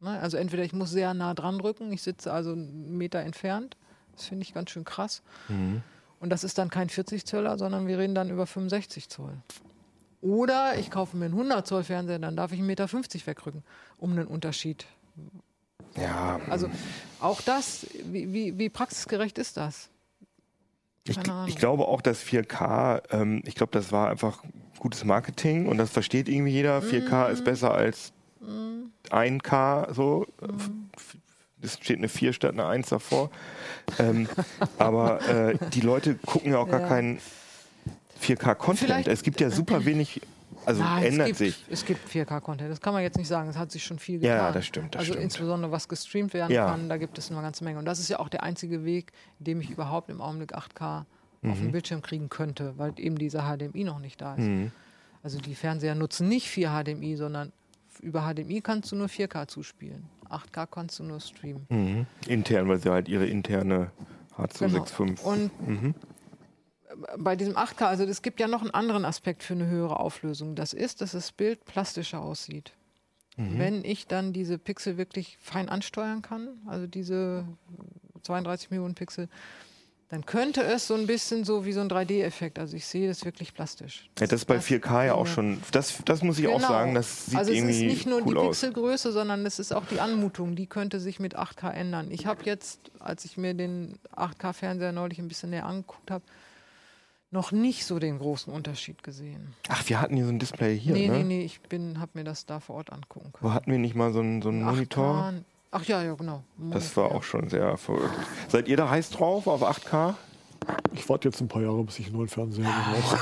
Ne, also entweder ich muss sehr nah dran rücken, ich sitze also einen Meter entfernt. Das finde ich ganz schön krass. Mhm. Und das ist dann kein 40 Zöller, sondern wir reden dann über 65 Zoll. Oder ich kaufe mir einen 100 Zoll Fernseher, dann darf ich 1,50 Meter wegrücken, um einen Unterschied. Ja, Also auch das, wie, wie, wie praxisgerecht ist das? ich, ich glaube auch, dass 4K, ähm, ich glaube, das war einfach gutes Marketing und das versteht irgendwie jeder. 4K Mhm. ist besser als 1K, so. Es steht eine 4 statt eine 1 davor. ähm, aber äh, die Leute gucken ja auch gar Ja. keinen 4K-Content. Vielleicht- Es gibt ja super wenig, also Nein, ändert es gibt, sich. Es gibt 4K-Content, das kann man jetzt nicht sagen. Es hat sich schon viel Ja, getan. das stimmt, das also stimmt. insbesondere was gestreamt werden Ja. kann, da gibt es eine ganze Menge. Und das ist ja auch der einzige Weg, in dem ich überhaupt im Augenblick 8K auf Mhm. den Bildschirm kriegen könnte, weil eben dieser HDMI noch nicht da ist. Mhm. Also die Fernseher nutzen nicht 4 HDMI, sondern über HDMI kannst du nur 4K zuspielen. 8K kannst du nur streamen. Mhm. Intern, weil sie halt ihre interne H265. Genau. Und Mhm. bei diesem 8K, also es gibt ja noch einen anderen Aspekt für eine höhere Auflösung. Das ist, dass das Bild plastischer aussieht. Mhm. Wenn ich dann diese Pixel wirklich fein ansteuern kann, also diese 32 Millionen Pixel, dann könnte es so ein bisschen so wie so ein 3D-Effekt. Also ich sehe das wirklich plastisch. Ja, das ist bei das- 4K ja auch schon, das, das muss ich auch Genau. sagen, das sieht also es irgendwie ist nicht nur cool die aus. Pixelgröße, sondern es ist auch die Anmutung. Die könnte sich mit 8K ändern. Ich habe jetzt, als ich mir den 8K-Fernseher neulich ein bisschen näher angeguckt habe, noch nicht so den großen Unterschied gesehen. Ach, wir hatten hier so ein Display hier, nee, ne? nee, nee, ich habe mir das da vor Ort angucken können. Wo hatten wir nicht mal so einen, so einen 8K Monitor? Ach ja, ja, genau. Das war auch schon sehr verrückt. Seid ihr da heiß drauf auf 8K? Ich warte jetzt ein paar Jahre, bis ich einen neuen Fernseher brauche.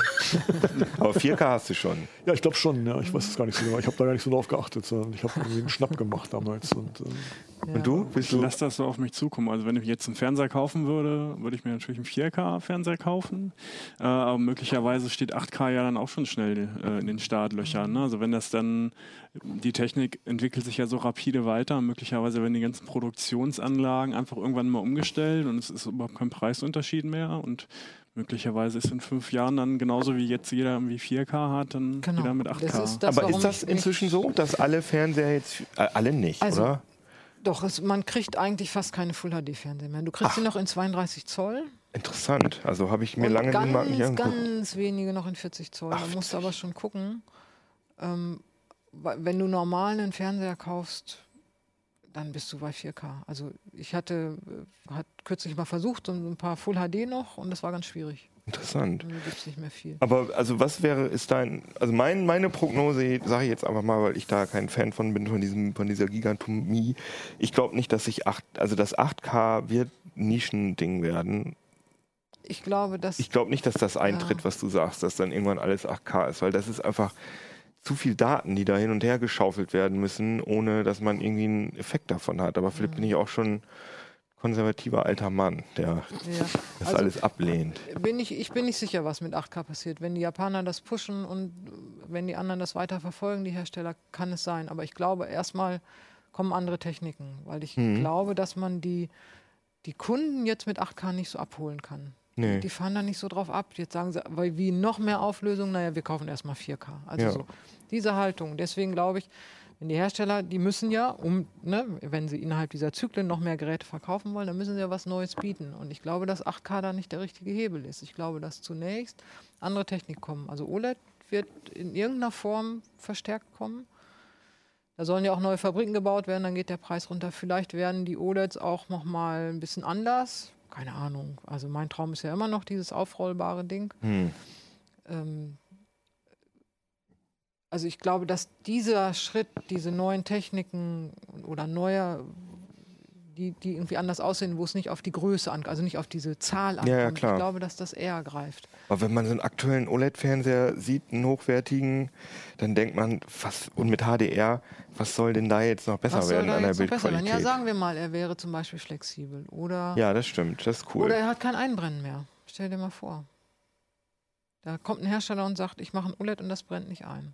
Aber 4K hast du schon. Ja, ich glaube schon. Ja, ich weiß es gar nicht so genau. Ich habe da gar nicht so drauf geachtet, sondern ich habe irgendwie einen Schnapp gemacht damals. Und, ähm, Ja. Und du? Bist Ich du? lasse das so auf mich zukommen. Also wenn ich jetzt einen Fernseher kaufen würde, würde ich mir natürlich einen 4K-Fernseher kaufen. Äh, aber möglicherweise steht 8K ja dann auch schon schnell äh, in den Startlöchern. Ne? Also wenn das dann, die Technik entwickelt sich ja so rapide weiter. Möglicherweise werden die ganzen Produktionsanlagen einfach irgendwann mal umgestellt und es ist überhaupt kein Preisunterschied mehr. Und möglicherweise ist in fünf Jahren dann genauso wie jetzt jeder irgendwie 4K hat, dann Genau. jeder mit 8K. Das ist das, Aber ist das inzwischen so, dass alle Fernseher jetzt, äh, alle nicht, Also, oder? Doch, es, man kriegt eigentlich fast keine Full-HD-Fernseher mehr. Du kriegst sie noch in 32 Zoll. Interessant. Also habe ich mir und lange ganz, den Markt nicht angeguckt. ganz wenige noch in 40 Zoll. Da musst du aber schon gucken. Ähm, wenn du normal einen Fernseher kaufst, dann bist du bei 4K. Also ich hatte äh, hat kürzlich mal versucht, so ein paar Full HD noch und das war ganz schwierig. Interessant. Da gibt es nicht mehr viel. Aber also was wäre, ist dein, also mein, meine Prognose, sage ich jetzt einfach mal, weil ich da kein Fan von bin, von, diesem, von dieser Gigantomie. Ich glaube nicht, dass sich 8, also das 8K wird Nischending werden. Ich glaube, dass Ich glaube nicht, dass das eintritt, was du sagst, dass dann irgendwann alles 8K ist, weil das ist einfach zu viel Daten, die da hin und her geschaufelt werden müssen, ohne dass man irgendwie einen Effekt davon hat. Aber Philipp bin ich auch schon konservativer alter Mann, der ja. das Also- alles ablehnt. bin ich, ich bin nicht sicher, was mit 8K passiert. Wenn die Japaner das pushen und wenn die anderen das weiter verfolgen, die Hersteller, kann es sein. Aber ich glaube, erstmal kommen andere Techniken, weil ich Mhm. glaube, dass man die, die Kunden jetzt mit 8K nicht so abholen kann. Nee. Die fahren da nicht so drauf ab. Jetzt sagen sie, weil wie noch mehr Auflösung, naja, wir kaufen erstmal 4K. Also Ja. so diese Haltung. Deswegen glaube ich, wenn die Hersteller, die müssen ja, um, ne, wenn sie innerhalb dieser Zyklen noch mehr Geräte verkaufen wollen, dann müssen sie ja was Neues bieten. Und ich glaube, dass 8K da nicht der richtige Hebel ist. Ich glaube, dass zunächst andere Technik kommen. Also OLED wird in irgendeiner Form verstärkt kommen. Da sollen ja auch neue Fabriken gebaut werden, dann geht der Preis runter. Vielleicht werden die OLEDs auch noch mal ein bisschen anders. Keine Ahnung. Also mein Traum ist ja immer noch dieses aufrollbare Ding. Hm. Ähm, also ich glaube, dass dieser Schritt, diese neuen Techniken oder neue, die, die irgendwie anders aussehen, wo es nicht auf die Größe ankommt, also nicht auf diese Zahl ankommt. Ja, ja, klar. Ich glaube, dass das eher greift. Aber wenn man so einen aktuellen OLED-Fernseher sieht, einen hochwertigen, dann denkt man, was, und mit HDR, was soll denn da jetzt noch besser werden an der? Bildqualität? Ja, sagen wir mal, er wäre zum Beispiel flexibel oder, Ja, das stimmt, das ist cool. oder er hat kein Einbrennen mehr. Stell dir mal vor. Da kommt ein Hersteller und sagt, ich mache ein OLED und das brennt nicht ein.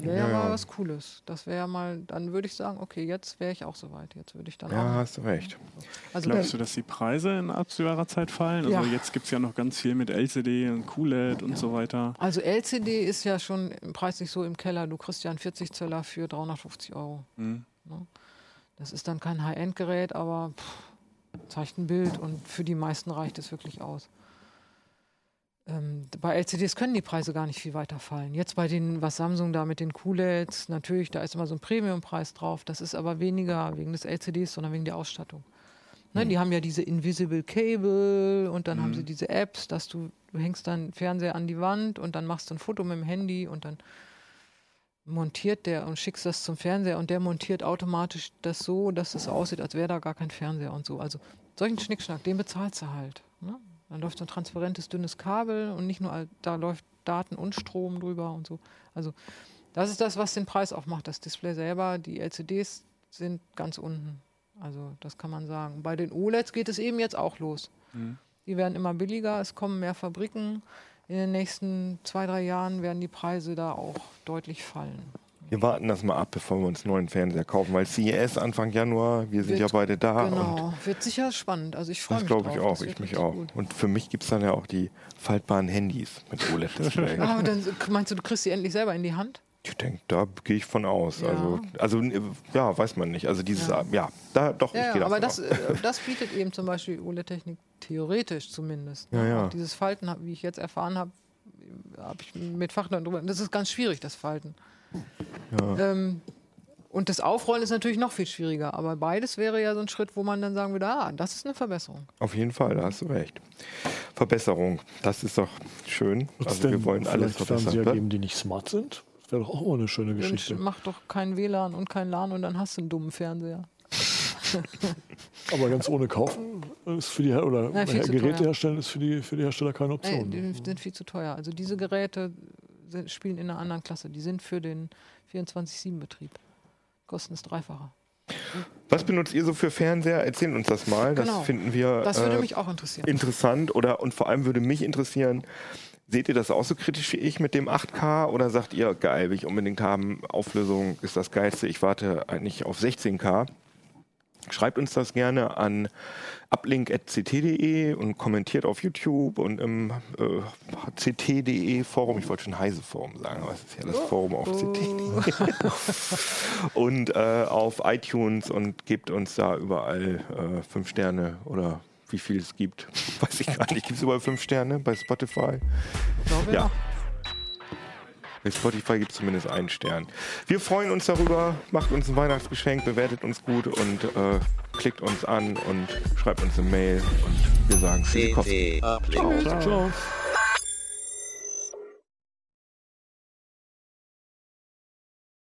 Wäre ja, Ja, ja. mal was Cooles. Das wäre mal, dann würde ich sagen, okay, jetzt wäre ich auch soweit. Jetzt würde ich dann ja, auch. hast du recht. Also Glaubst du, dass die Preise in absehbarer Zeit fallen? Also Ja. jetzt gibt es ja noch ganz viel mit LCD und QLED und so weiter. Also LCD ist ja schon preislich so im Keller. Du kriegst ja einen 40 Zöller für 350 Euro. Hm. Das ist dann kein High-End-Gerät, aber pff, zeigt ein Bild und für die meisten reicht es wirklich aus. Ähm, bei LCDs können die Preise gar nicht viel weiter fallen. Jetzt bei den, was Samsung da mit den QLEDs, natürlich, da ist immer so ein Premiumpreis drauf. Das ist aber weniger wegen des LCDs, sondern wegen der Ausstattung. Ne, Die haben ja diese Invisible Cable und dann haben sie diese Apps, dass du, du hängst deinen Fernseher an die Wand und dann machst du ein Foto mit dem Handy und dann montiert der und schickst das zum Fernseher und der montiert automatisch das so, dass es aussieht, als wäre da gar kein Fernseher und so. Also solchen Schnickschnack, den bezahlst du halt. Ne? Dann läuft so ein transparentes, dünnes Kabel und nicht nur, da läuft Daten und Strom drüber und so. Also das ist das, was den Preis auch macht. Das Display selber, die LCDs sind ganz unten. Also das kann man sagen. Bei den OLEDs geht es eben jetzt auch los. Die werden immer billiger, es kommen mehr Fabriken. In den nächsten zwei, drei Jahren werden die Preise da auch deutlich fallen. Wir warten das mal ab, bevor wir uns einen neuen Fernseher kaufen, weil CES Anfang Januar, wir sind Wird- ja beide da. Genau, wird sicher spannend. Also ich freue das mich glaube ich auch, Das ich mich auch. gut. Und für mich gibt es dann ja auch die faltbaren Handys mit OLED-Display. Ah, dann meinst du, du kriegst sie endlich selber in die Hand? Ich denke, da gehe ich von aus. Ja. Also, also, ja, weiß man nicht. Also dieses, ja, da doch, ich Ja, ja aber das, äh, das bietet eben zum Beispiel OLED-Technik theoretisch zumindest. Ja, ja. Auch dieses Falten, wie ich jetzt erfahren habe, habe ich mit Fachleuten drüber. Das ist ganz schwierig, das Falten. Ähm, und das Aufrollen ist natürlich noch viel schwieriger. Aber beides wäre ja so ein Schritt, wo man dann sagen würde, ah, das ist eine Verbesserung. Auf jeden Fall, da hast du recht. Verbesserung, das ist doch schön. Es Also wir wollen alles vielleicht Fernseher verbessern. geben, die nicht smart sind? Das wäre doch auch mal eine schöne Mensch, Geschichte. mach doch kein WLAN und kein LAN und dann hast du einen dummen Fernseher. Aber ganz ohne kaufen ist für die Her oder Nein, zu Geräte teuer. herstellen ist für die, für die Hersteller keine Nee, Option. die sind viel zu teuer. Also diese Geräte sind, spielen in einer anderen Klasse. Die sind für den 24-7-Betrieb. Kosten das Dreifache. Was benutzt ihr so für Fernseher? Erzählt uns das mal. Das Genau. finden wir Das würde äh, mich auch interessieren. interessant. Oder und vor allem würde mich interessieren, seht ihr das auch so kritisch wie ich mit dem 8K oder sagt ihr, geil, will ich unbedingt haben, Auflösung ist das Geilste, ich warte eigentlich auf 16K. Schreibt uns das gerne an uplink.ct.de und kommentiert auf YouTube und im äh, ct.de Forum. Ich wollte schon Heise Forum sagen, aber es ist ja das Forum auf ct.de. und äh, auf iTunes und gebt uns da überall äh, fünf Sterne oder wie viel es gibt. Weiß ich gar nicht. Gibt es überall fünf Sterne bei Spotify? Glaube Ja. ja. Bei Spotify gibt es zumindest einen Stern. Wir freuen uns darüber. Macht uns ein Weihnachtsgeschenk, bewertet uns gut und äh, klickt uns an und schreibt uns eine Mail. Und wir sagen Uplink. Ciao.